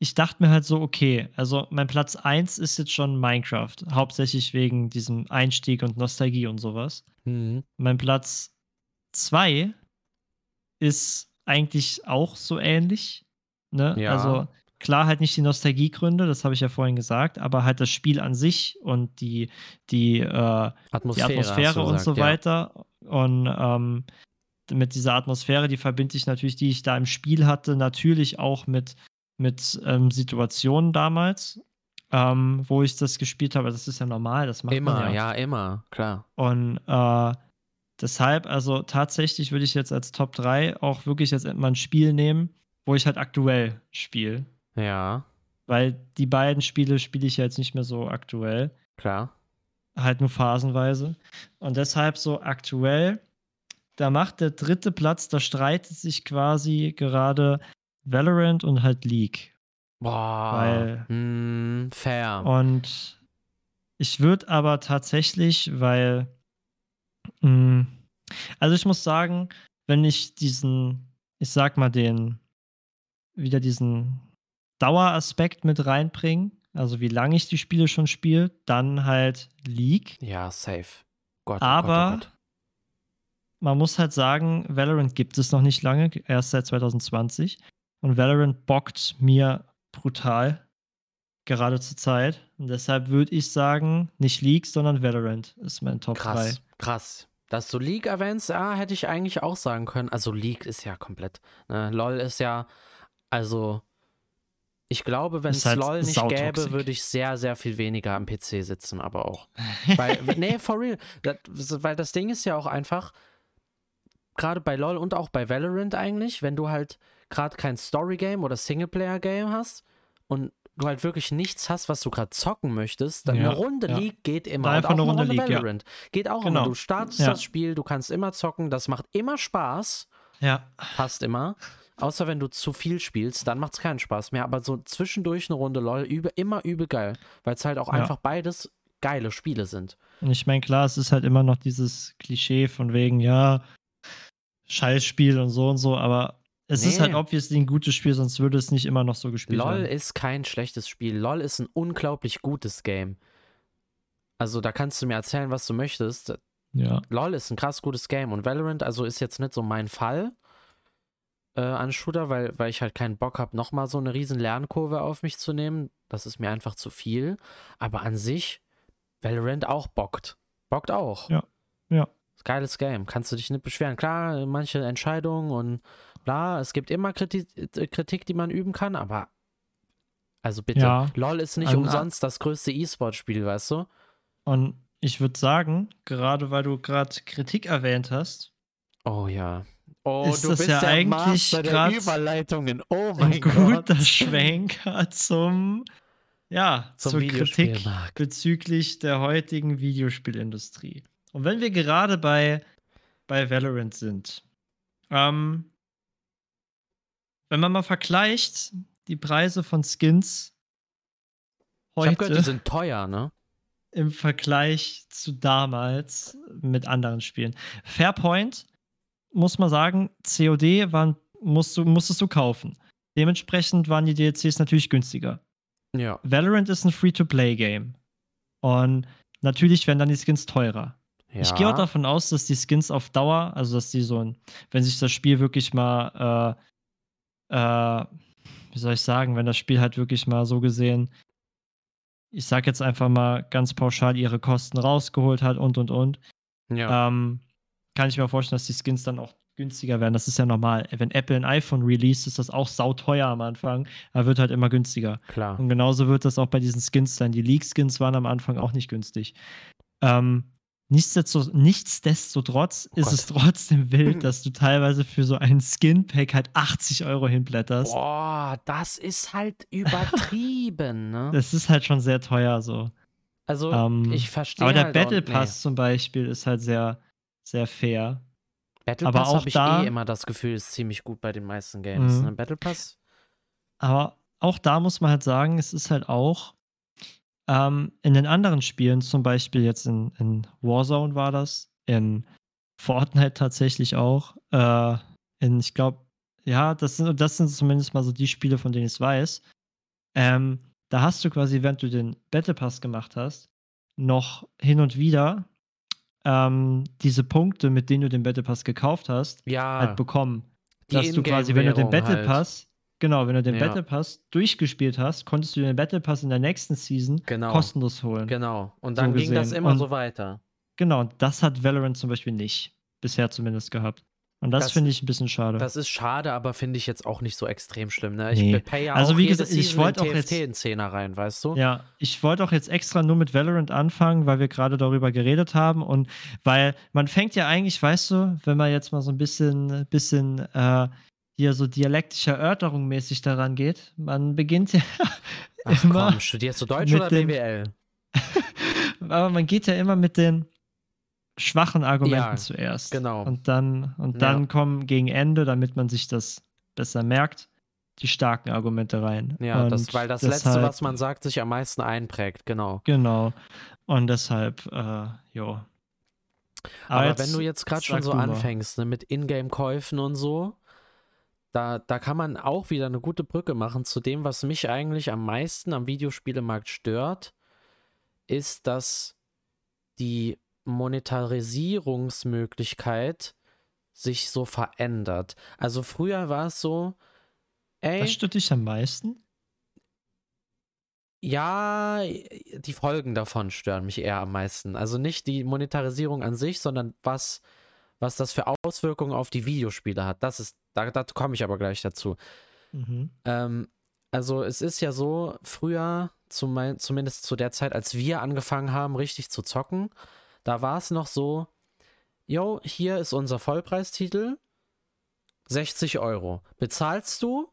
ich dachte mir halt so, okay, also mein Platz 1 ist jetzt schon Minecraft, hauptsächlich wegen diesem Einstieg und Nostalgie und sowas. Mhm. Mein Platz 2 ist eigentlich auch so ähnlich. Ne? Ja. Also klar halt nicht die Nostalgiegründe, das habe ich ja vorhin gesagt, aber halt das Spiel an sich und die, die, äh, Atmosphäre, die Atmosphäre und so gesagt, ja. weiter. Und ähm, mit dieser Atmosphäre, die verbinde ich natürlich, die ich da im Spiel hatte, natürlich auch mit, mit ähm, Situationen damals, ähm, wo ich das gespielt habe. Das ist ja normal, das macht Immer, man ja. immer, klar. und äh, deshalb, also tatsächlich würde ich jetzt als Top 3 auch wirklich jetzt mal ein Spiel nehmen, wo ich halt aktuell spiele. Ja. weil die beiden Spiele spiele ich ja jetzt nicht mehr so aktuell. Klar. Halt nur phasenweise. Und deshalb so aktuell, da macht der dritte Platz, da streitet sich quasi gerade Valorant und halt League. Boah. Weil- hm, fair. Und ich würde aber tatsächlich, weil, mh, also ich muss sagen, wenn ich diesen, ich sag mal, den, wieder diesen Daueraspekt mit reinbringe, also wie lange ich die Spiele schon spiele, dann halt League. Ja, safe. Gott, oh Aber Gott, oh Gott. man muss halt sagen, Valorant gibt es noch nicht lange, erst seit 2020. Und Valorant bockt mir brutal, gerade zur Zeit. Und deshalb würde ich sagen, nicht League, sondern Valorant ist mein Top 3. Krass, krass. Dass du League erwähnst, ja, hätte ich eigentlich auch sagen können. Also League ist ja komplett. Ne? LOL ist ja, also ich glaube, wenn es halt LOL nicht sautoxic. gäbe, würde ich sehr, sehr viel weniger am PC sitzen, aber auch. Weil, nee, for real. Das, weil das Ding ist ja auch einfach, gerade bei LOL und auch bei Valorant eigentlich, wenn du halt gerade kein Story-Game oder Singleplayer-Game hast und du halt wirklich nichts hast, was du gerade zocken möchtest, dann Ja, eine Runde ja. League geht immer. Einfach und auch eine Runde Runde League, ja. Valorant. Geht auch Genau. immer. Du startest Ja. das Spiel, du kannst immer zocken, das macht immer Spaß. Ja. Fast immer. Außer wenn du zu viel spielst, dann macht es keinen Spaß mehr. Aber so zwischendurch eine Runde LOL, übe, immer übel geil. Weil es halt auch Ja. einfach beides geile Spiele sind. Und ich meine, klar, es ist halt immer noch dieses Klischee von wegen, ja, Scheißspiel und so und so, aber es ist Nee. halt obviously ein gutes Spiel, sonst würde es nicht immer noch so gespielt LOL werden. ist kein schlechtes Spiel. LOL ist ein unglaublich gutes Game. Also da kannst du mir erzählen, was du möchtest. Ja. LOL ist ein krass gutes Game und Valorant, also ist jetzt nicht so mein Fall äh, an Shooter, weil, weil ich halt keinen Bock habe, nochmal so eine riesen Lernkurve auf mich zu nehmen. Das ist mir einfach zu viel. Aber an sich, Valorant auch bockt. Bockt auch. Ja. Ja. Geiles Game. Kannst du dich nicht beschweren. Klar, manche Entscheidungen und bla, es gibt immer Kritik, äh, Kritik die man üben kann, aber also bitte, Ja. LOL ist nicht An- umsonst das größte E-Sport-Spiel, weißt du? Und ich würde sagen, gerade weil du gerade Kritik erwähnt hast, Oh ja. Oh, Ist das ja eigentlich grad Überleitungen. Oh ein mein Gott. guter Schwenker zum, ja, Zum zur Kritik bezüglich der heutigen Videospielindustrie. Und wenn wir gerade bei, bei Valorant sind, ähm, wenn man mal vergleicht die Preise von Skins Ich heute gehört, die sind teuer, ne? im Vergleich zu damals mit anderen Spielen. Fairpoint, muss man sagen, COD waren, musst du, musstest du kaufen. Dementsprechend waren die DLCs natürlich günstiger. Ja. Valorant ist ein Free-to-Play-Game. Und natürlich werden dann die Skins teurer. ja. Ich gehe auch davon aus, dass die Skins auf Dauer, also dass die so ein, wenn sich das Spiel wirklich mal, äh, äh, wie soll ich sagen, wenn das Spiel halt wirklich mal so gesehen, ich sag jetzt einfach mal ganz pauschal ihre Kosten rausgeholt hat und und und, ja. ähm, kann ich mir vorstellen, dass die Skins dann auch günstiger werden. Das ist ja normal. Wenn Apple ein iPhone release, ist das auch sauteuer am Anfang, aber wird halt immer günstiger. klar. Und genauso wird das auch bei diesen Skins sein. Die League-Skins waren am Anfang auch nicht günstig. Ähm, nichtsdestotrotz, Oh ist es trotzdem wild, dass du teilweise für so ein Skin-Pack halt 80 Euro hinblätterst. Boah, das ist halt übertrieben, ne? Das ist halt schon sehr teuer so. Also, ähm, ich verstehe Aber der halt Battle Pass zum Beispiel ist halt sehr, sehr fair. Battle aber Pass auch habe ich da- eh immer das Gefühl, ist ziemlich gut bei den meisten Games. Mhm. Ne? Battle Pass? Aber auch da muss man halt sagen, es ist halt auch ähm, in den anderen Spielen, zum Beispiel jetzt in, in Warzone war das, in Fortnite tatsächlich auch, äh, in, ich glaube, ja, das sind, das sind zumindest mal so die Spiele, von denen ich es weiß. Ähm, da hast du quasi, während du den Battle Pass gemacht hast, noch hin und wieder ähm, diese Punkte, mit denen du den Battle Pass gekauft hast, Ja, halt bekommen die dass du quasi, wenn du den Battle halt. Pass, genau, wenn du den Ja. Battle Pass durchgespielt hast, konntest du den Battle Pass in der nächsten Season Genau. kostenlos holen. Genau. Und So dann ging das immer Und- so weiter. Genau, und das hat Valorant zum Beispiel nicht. Bisher zumindest gehabt. Und das, Das- finde ich ein bisschen schade. Das ist schade, aber finde ich jetzt auch nicht so extrem schlimm. Ne? Ich Nee. pay ja Also auch wie gesagt, ich wollte auch jetzt- in Zehner rein, weißt du? Ja, ich wollte auch jetzt extra nur mit Valorant anfangen, weil wir gerade darüber geredet haben und weil man fängt ja eigentlich, weißt du, wenn man jetzt mal so ein bisschen, bisschen äh, hier so dialektischer Erörterung mäßig daran geht, man beginnt ja Ach immer. komm, studierst du Deutsch oder BWL? Aber man geht ja immer mit den schwachen Argumenten Ja, zuerst. genau. Und dann, und Ja. dann kommen gegen Ende, damit man sich das besser merkt, die starken Argumente rein. Ja, das, weil das Letzte, deshalb- was man sagt, sich am meisten einprägt, genau. Genau. Und deshalb, äh, jo. Aber, jetzt wenn du jetzt gerade schon so anfängst, ne, mit Ingame-Käufen und so, da, da kann man auch wieder eine gute Brücke machen zu dem, was mich eigentlich am meisten am Videospielemarkt stört, ist, dass die Monetarisierungsmöglichkeit sich so verändert. Also früher war es so, ey, Was stört dich am meisten? Ja, die Folgen davon stören mich eher am meisten. Also nicht die Monetarisierung an sich, sondern was, was das für Auswirkungen auf die Videospiele hat. Das ist, da, da komme ich aber gleich dazu. Mhm. Ähm, also es ist ja so, früher, zum, zumindest zu der Zeit, als wir angefangen haben, richtig zu zocken, da war es noch so, yo, hier ist unser Vollpreistitel, 60 Euro. Bezahlst du,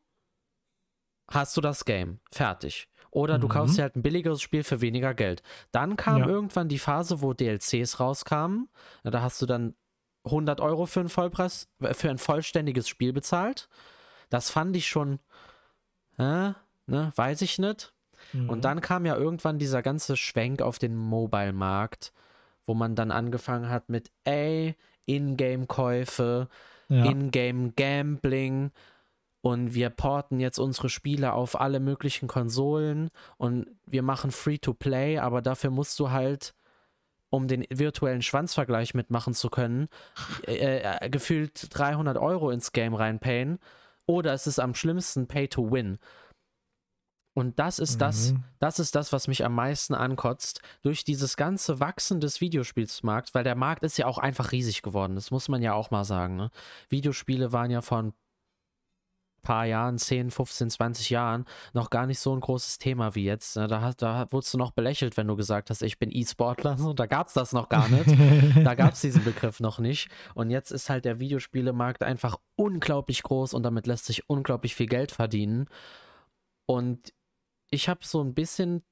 hast du das Game. Fertig. Oder du Mhm. kaufst dir halt ein billigeres Spiel für weniger Geld. Dann kam Ja. irgendwann die Phase, wo DLCs rauskamen. Da hast du dann 100 Euro für, einen Vollpreis, äh, für ein vollständiges Spiel bezahlt. Das fand ich schon, äh, ne, weiß ich nicht. Mhm. Und dann kam ja irgendwann dieser ganze Schwenk auf den Mobile-Markt, wo man dann angefangen hat mit, ey, Ingame-Käufe, ja. Ingame-Gambling und wir porten jetzt unsere Spiele auf alle möglichen Konsolen und wir machen Free-to-Play, aber dafür musst du halt, um den virtuellen Schwanzvergleich mitmachen zu können, äh, äh, gefühlt 300 Euro ins Game reinpayen oder es ist am schlimmsten Pay-to-Win. Und das ist das, Mhm. das ist das, was mich am meisten ankotzt, durch dieses ganze Wachsen des Videospielsmarkts, weil der Markt ist ja auch einfach riesig geworden, das muss man ja auch mal sagen. Ne? Videospiele waren ja vor ein paar Jahren, 10, 15, 20 Jahren, noch gar nicht so ein großes Thema wie jetzt. Ne? Da, da wurdest du noch belächelt, wenn du gesagt hast, ich bin E-Sportler. Da gab es das noch gar nicht. Da gab es diesen Begriff noch nicht. Und jetzt ist halt der Videospielemarkt einfach unglaublich groß und damit lässt sich unglaublich viel Geld verdienen. Und ich habe so ein bisschen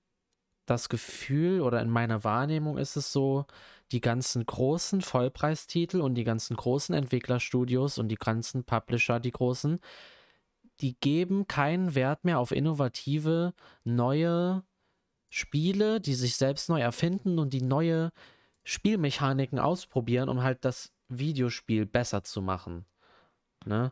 das Gefühl, oder in meiner Wahrnehmung ist es so, die ganzen großen Vollpreistitel und die ganzen großen Entwicklerstudios und die ganzen Publisher, die großen, die geben keinen Wert mehr auf innovative, neue Spiele, die sich selbst neu erfinden und die neue Spielmechaniken ausprobieren, um halt das Videospiel besser zu machen. Ne?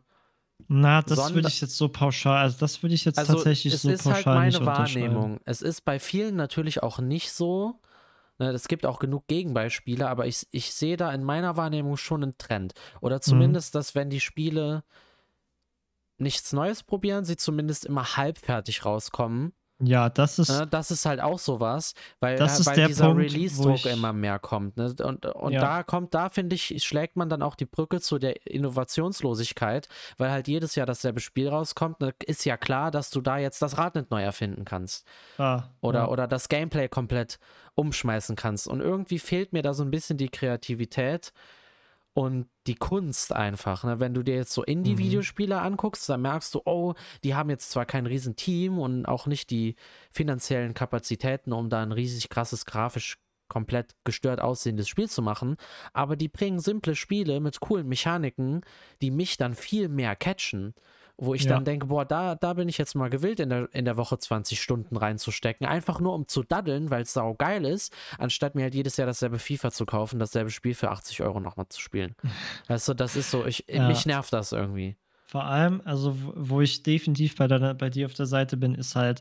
Na, das Sonder- würde ich jetzt so pauschal, also das würde ich jetzt Also tatsächlich es so ist pauschal halt nicht meine unterschreiben. Wahrnehmung. Es ist bei vielen natürlich auch nicht so. Ne, es gibt auch genug Gegenbeispiele, aber ich, ich sehe da in meiner Wahrnehmung schon einen Trend. Oder zumindest, dass wenn die Spiele nichts Neues probieren, sie zumindest immer halbfertig rauskommen. Ja, das ist, Ne? Das ist halt auch sowas, weil, Das äh, ist weil der dieser Release-Druck immer mehr kommt. Ne? Und, und Ja. da kommt, da finde ich, schlägt man dann auch die Brücke zu der Innovationslosigkeit, weil halt jedes Jahr dasselbe Spiel rauskommt. Ne? Ist ja klar, dass du da jetzt das Rad nicht neu erfinden kannst. ah, Oder, ja. oder das Gameplay komplett umschmeißen kannst. Und irgendwie fehlt mir da so ein bisschen die Kreativität und die Kunst einfach. Ne? Wenn du dir jetzt so Mhm. Indie-Videospiele anguckst, dann merkst du, oh, die haben jetzt zwar kein riesen Team und auch nicht die finanziellen Kapazitäten, um da ein riesig krasses, grafisch komplett gestört aussehendes Spiel zu machen, aber die bringen simple Spiele mit coolen Mechaniken, die mich dann viel mehr catchen, wo ich Ja. dann denke, boah, da, da bin ich jetzt mal gewillt, in der, in der Woche 20 Stunden reinzustecken, einfach nur um zu daddeln, weil es sau geil ist, anstatt mir halt jedes Jahr dasselbe FIFA zu kaufen, dasselbe Spiel für 80 Euro nochmal zu spielen. Weißt du, das ist so, ich, Ja. mich nervt das irgendwie. Vor allem, also wo- ich definitiv bei, deiner, bei dir auf der Seite bin, ist halt,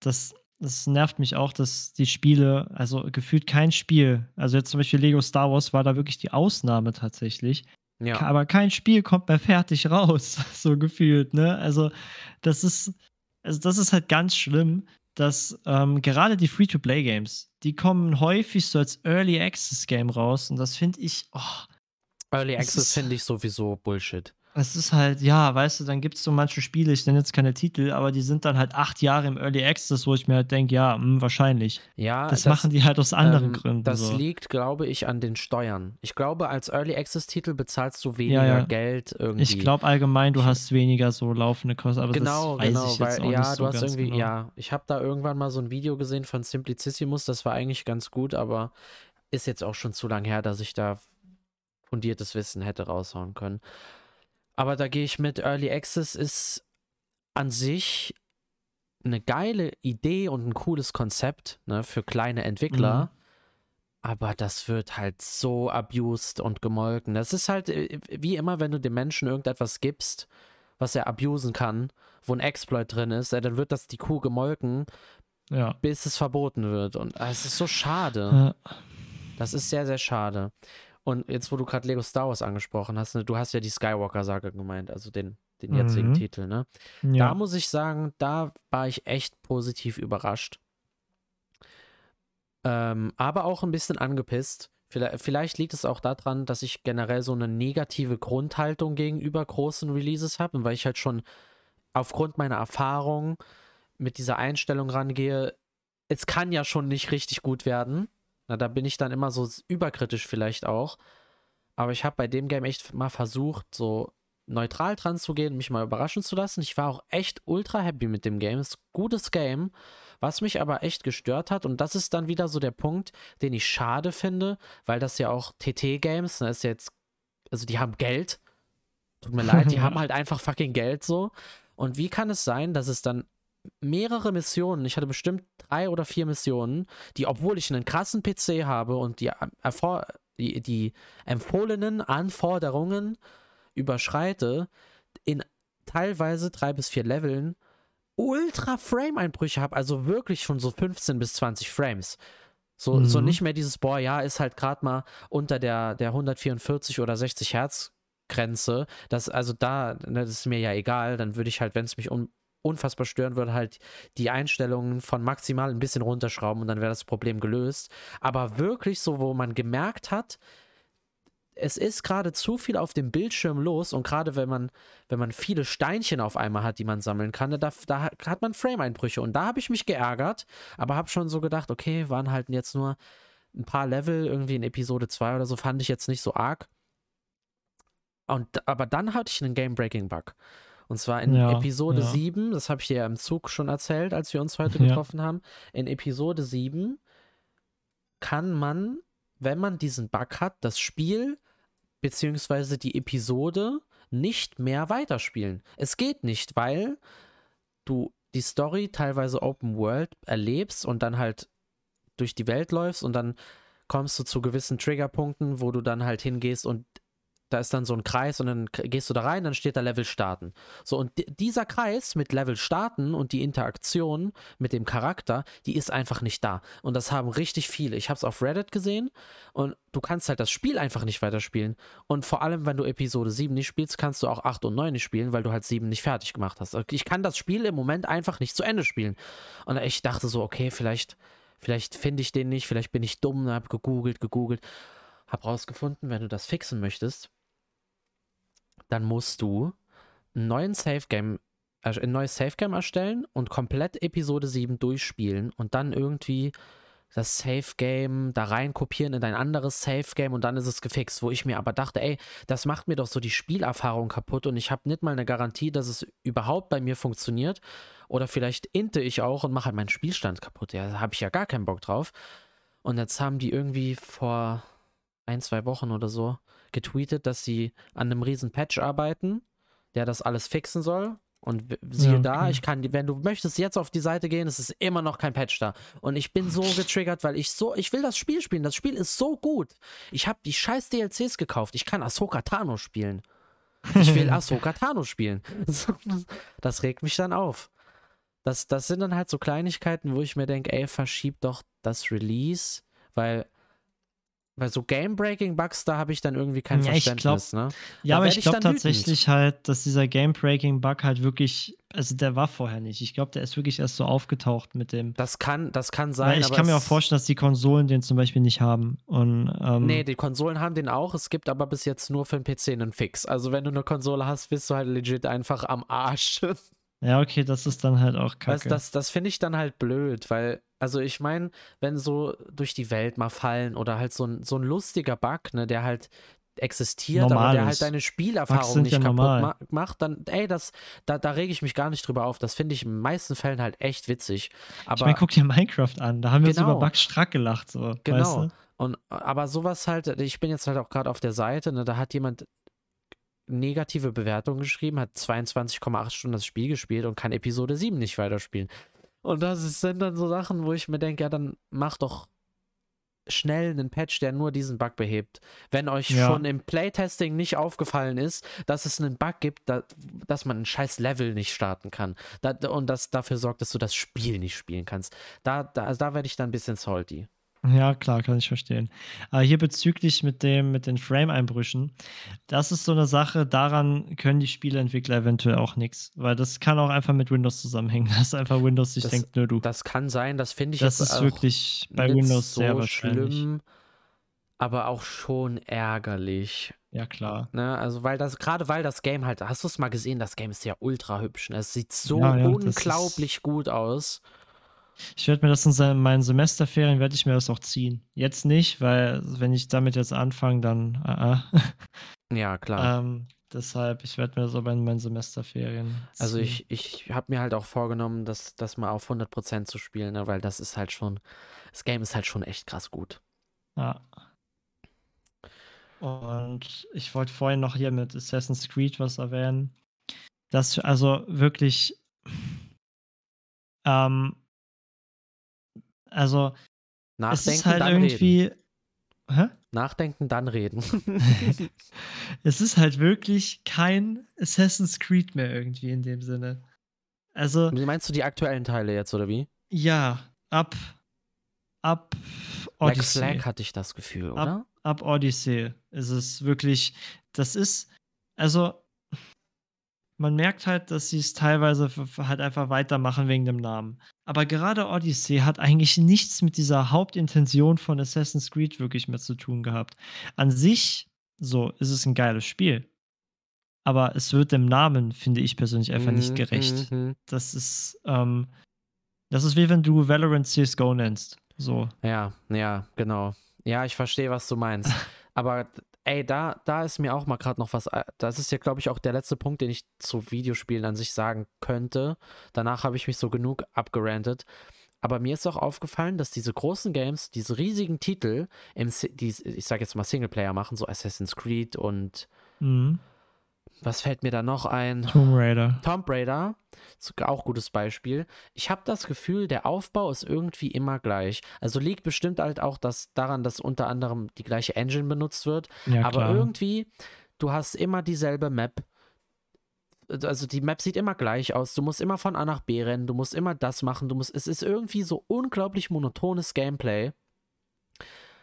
das, das nervt mich auch, dass die Spiele, also gefühlt kein Spiel, also jetzt zum Beispiel Lego Star Wars war da wirklich die Ausnahme tatsächlich, Ja. aber kein Spiel kommt mehr fertig raus, so gefühlt, ne? Also das ist, also das ist halt ganz schlimm, dass ähm, gerade die Free-to-Play-Games, die kommen häufig so als Early Access Game raus und das finde ich, oh, Early Access finde ich sowieso Bullshit. Es ist halt, ja, weißt du, dann gibt es so manche Spiele, ich nenne jetzt keine Titel, aber die sind dann halt acht Jahre im Early Access, wo ich mir halt denke, ja, mh, hm, wahrscheinlich. Ja, das, das, machen die halt aus anderen ähm, Gründen. Das so. liegt, glaube ich, an den Steuern. Ich glaube, als Early Access-Titel bezahlst du weniger ja, ja. Geld irgendwie. Ich glaube allgemein, du hast weniger so laufende Kosten, aber genau, das weiß genau, ich jetzt weil, auch ja, nicht so du hast irgendwie, genau. ja, ich habe da irgendwann mal so ein Video gesehen von Simplicissimus, das war eigentlich ganz gut, aber ist jetzt auch schon zu lange her, dass ich da fundiertes Wissen hätte raushauen können. Aber da gehe ich mit, Early Access ist an sich eine geile Idee und ein cooles Konzept ne, für kleine Entwickler. Mhm. Aber das wird halt so abused und gemolken. Das ist halt äh, wie immer, wenn du dem Menschen irgendetwas gibst, was er abusen kann, wo ein Exploit drin ist, dann wird das die Kuh gemolken, ja. bis es verboten wird. Und ah, es ist so schade. Ja. Das ist sehr, sehr schade. Und jetzt, wo du gerade Lego Star Wars angesprochen hast, ne, du hast ja die Skywalker-Sage gemeint, also den, den jetzigen mhm. Titel, ne? Ja. Da muss ich sagen, da war ich echt positiv überrascht. Ähm, aber auch ein bisschen angepisst. Vielleicht, vielleicht, liegt es auch daran, dass ich generell so eine negative Grundhaltung gegenüber großen Releases habe weil ich halt schon aufgrund meiner Erfahrung mit dieser Einstellung rangehe, es kann ja schon nicht richtig gut werden. Na, da bin ich dann immer so überkritisch vielleicht auch. Aber ich habe bei dem Game echt mal versucht, so neutral dran zu gehen, mich mal überraschen zu lassen. Ich war auch echt ultra happy mit dem Game. Es ist ein gutes Game. Was mich aber echt gestört hat, und das ist dann wieder so der Punkt, den ich schade finde, weil das ja auch TT-Games, ne, ist jetzt, also die haben Geld. Tut mir leid, die haben halt einfach fucking Geld so. Und wie kann es sein, dass es dann mehrere Missionen, ich hatte bestimmt drei oder vier Missionen, die, obwohl ich einen krassen PC habe und die, die, die empfohlenen Anforderungen überschreite, in teilweise drei bis vier Leveln ultra Frame-Einbrüche habe, also wirklich schon so 15 bis 20 Frames. So, mhm. so nicht mehr dieses, boah, ja, ist halt gerade mal unter der, der 144 oder 60 Hertz Grenze. Das, also da, ne, das ist mir ja egal, dann würde ich halt, wenn es mich un unfassbar stören würde, halt die Einstellungen von maximal ein bisschen runterschrauben und dann wäre das Problem gelöst. Aber wirklich so, wo man gemerkt hat, es ist gerade zu viel auf dem Bildschirm los und gerade wenn man, wenn man viele Steinchen auf einmal hat, die man sammeln kann, da, da hat man Frame-Einbrüche und da habe ich mich geärgert, aber habe schon so gedacht, okay, waren halt jetzt nur ein paar Level, irgendwie in Episode 2 oder so, fand ich jetzt nicht so arg. Und, aber dann hatte ich einen Game-Breaking-Bug. Und zwar in ja, Episode ja. 7, das habe ich dir ja im Zug schon erzählt, als wir uns heute getroffen ja. haben. In Episode 7 kann man, wenn man diesen Bug hat, das Spiel bzw. die Episode nicht mehr weiterspielen. Es geht nicht, weil du die Story teilweise Open World erlebst und dann halt durch die Welt läufst und dann kommst du zu gewissen Triggerpunkten, wo du dann halt hingehst und da ist dann so ein Kreis und dann gehst du da rein, dann steht da Level starten. So, und dieser Kreis mit Level starten und die Interaktion mit dem Charakter, die ist einfach nicht da. Und das haben richtig viele. Ich habe es auf Reddit gesehen und du kannst halt das Spiel einfach nicht weiterspielen. Und vor allem, wenn du Episode 7 nicht spielst, kannst du auch 8 und 9 nicht spielen, weil du halt 7 nicht fertig gemacht hast. Ich kann das Spiel im Moment einfach nicht zu Ende spielen. Und ich dachte so, okay, vielleicht, vielleicht finde ich den nicht, vielleicht bin ich dumm, habe gegoogelt, gegoogelt. Hab rausgefunden, wenn du das fixen möchtest, dann musst du einen neuen Safe Game, äh, ein neues Safe Game erstellen und komplett Episode 7 durchspielen und dann irgendwie das Safe Game da rein kopieren in dein anderes Safe Game und dann ist es gefixt, wo ich mir aber dachte, ey, das macht mir doch so die Spielerfahrung kaputt und ich habe nicht mal eine Garantie, dass es überhaupt bei mir funktioniert oder vielleicht inte ich auch und mache halt meinen Spielstand kaputt. Ja, da habe ich ja gar keinen Bock drauf. Und jetzt haben die irgendwie vor ein, zwei Wochen oder so getweetet, dass sie an einem riesen Patch arbeiten, der das alles fixen soll. Und siehe ja, da, ich kann, wenn du möchtest jetzt auf die Seite gehen, es ist immer noch kein Patch da. Und ich bin so getriggert, weil ich so, ich will das Spiel spielen. Das Spiel ist so gut. Ich habe die scheiß DLCs gekauft. Ich kann Ahsoka Tano spielen. Ich will Ahsoka Tano spielen. Das regt mich dann auf. Das, das sind dann halt so Kleinigkeiten, wo ich mir denke, ey, verschieb doch das Release, weil Weil so Game-Breaking-Bugs, da habe ich dann irgendwie kein Ja, Verständnis, ne? Ja, Da aber ich glaube wütend. tatsächlich halt, dass dieser Game-Breaking-Bug halt wirklich, also der war vorher nicht. Ich glaube, der ist wirklich erst so aufgetaucht mit dem. Das kann, das kann sein. Weil ich kann mir auch vorstellen, dass die Konsolen den zum Beispiel nicht haben. Und ähm, Nee, die Konsolen haben den auch. Es gibt aber bis jetzt nur für den PC einen Fix. Also wenn du eine Konsole hast, bist du halt legit einfach am Arsch. ja, okay, das ist dann halt auch kacke. Weißt, das das finde ich dann halt blöd, weil, also ich meine, wenn so durch die Welt mal fallen oder halt so ein, so ein lustiger Bug, ne, der halt existiert, aber Normal der halt ist. deine Bugs Spielerfahrung nicht ja kaputt ma macht, dann, ey, das, da, da rege ich mich gar nicht drüber auf. Das finde ich in den meisten Fällen halt echt witzig. Aber ich meine, guck dir Minecraft an. Da haben wir uns Genau. über Bugs strack gelacht. So, Genau. Weißt du? Und aber sowas halt, ich bin jetzt halt auch gerade auf der Seite, ne, da hat jemand negative Bewertungen geschrieben, hat 22,8 Stunden das Spiel gespielt und kann Episode 7 nicht weiterspielen. Und das sind dann so Sachen, wo ich mir denke, ja, dann mach doch schnell einen Patch, der nur diesen Bug behebt. Wenn euch Ja. schon im Playtesting nicht aufgefallen ist, dass es einen Bug gibt, da, dass man ein scheiß Level nicht starten kann. Da, und das dafür sorgt, dass du das Spiel nicht spielen kannst. Da, da, also da werde ich dann ein bisschen salty. Ja, klar, kann ich verstehen. Aber hier bezüglich mit dem, mit den Frame-Einbrüchen, das ist so eine Sache, daran können die Spieleentwickler eventuell auch nichts. Weil das kann auch einfach mit Windows zusammenhängen, dass einfach Windows sich Das- denkt, nö, du. Das kann sein, das finde ich Das ist auch wirklich bei nicht Windows so sehr wahrscheinlich. schlimm, aber auch schon ärgerlich. Ja, klar. Ne? Also weil das, gerade weil das Game halt, hast du es mal gesehen, das Game ist ja ultra hübsch. Ne? Es sieht so Ja, ja, unglaublich gut aus. Ich werde mir das in meinen Semesterferien, werde ich mir das auch ziehen. Jetzt nicht, weil wenn ich damit jetzt anfange, dann ah, Ja, klar. ähm, deshalb, ich werde mir das aber in meinen Semesterferien ziehen. also ich, ich habe mir halt auch vorgenommen, das, das mal auf 100% zu spielen, ne? weil das ist halt schon, das Game ist halt schon echt krass gut. Ja. Und ich wollte vorhin noch hier mit Assassin's Creed was erwähnen. Das, also wirklich, ähm, also es Nachdenken, ist halt dann reden. irgendwie, hä? Nachdenken, dann reden. es ist halt wirklich kein Assassin's Creed mehr irgendwie in dem Sinne. Also, Meinst du die aktuellen Teile jetzt, oder wie? ja, ab, ab Black Odyssey. Flag hatte ich das Gefühl, oder? ab Odyssey ist es wirklich, das ist, also man merkt halt, dass sie es teilweise halt einfach weitermachen wegen dem Namen. Aber gerade Odyssey hat eigentlich nichts mit dieser Hauptintention von Assassin's Creed wirklich mehr zu tun gehabt. An sich, so, ist es ein geiles Spiel. Aber es wird dem Namen, finde ich persönlich, einfach nicht Mhm, gerecht. mhm. Das ist, ähm, das ist wie wenn du Valorant CSGO nennst. So. Ja, ja, genau. Ja, ich verstehe, was du meinst. Aber ey, da, da ist mir auch mal gerade noch was. äh, Das ist ja, glaube ich, auch der letzte Punkt, den ich zu Videospielen an sich sagen könnte. Danach habe ich mich so genug abgerantet. Aber mir ist auch aufgefallen, dass diese großen Games, diese riesigen Titel, im, die, ich sage jetzt mal Singleplayer machen, so Assassin's Creed und Mhm. Was fällt mir da noch ein? Tomb Raider. Tomb Raider, auch gutes Beispiel. Ich habe das Gefühl, der Aufbau ist irgendwie immer gleich. Also liegt bestimmt halt auch das daran, dass unter anderem die gleiche Engine benutzt wird. Ja, aber klar. irgendwie, du hast immer dieselbe Map. Also die Map sieht immer gleich aus. Du musst immer von A nach B rennen. Du musst immer das machen. Du musst. Es ist irgendwie so unglaublich monotones Gameplay,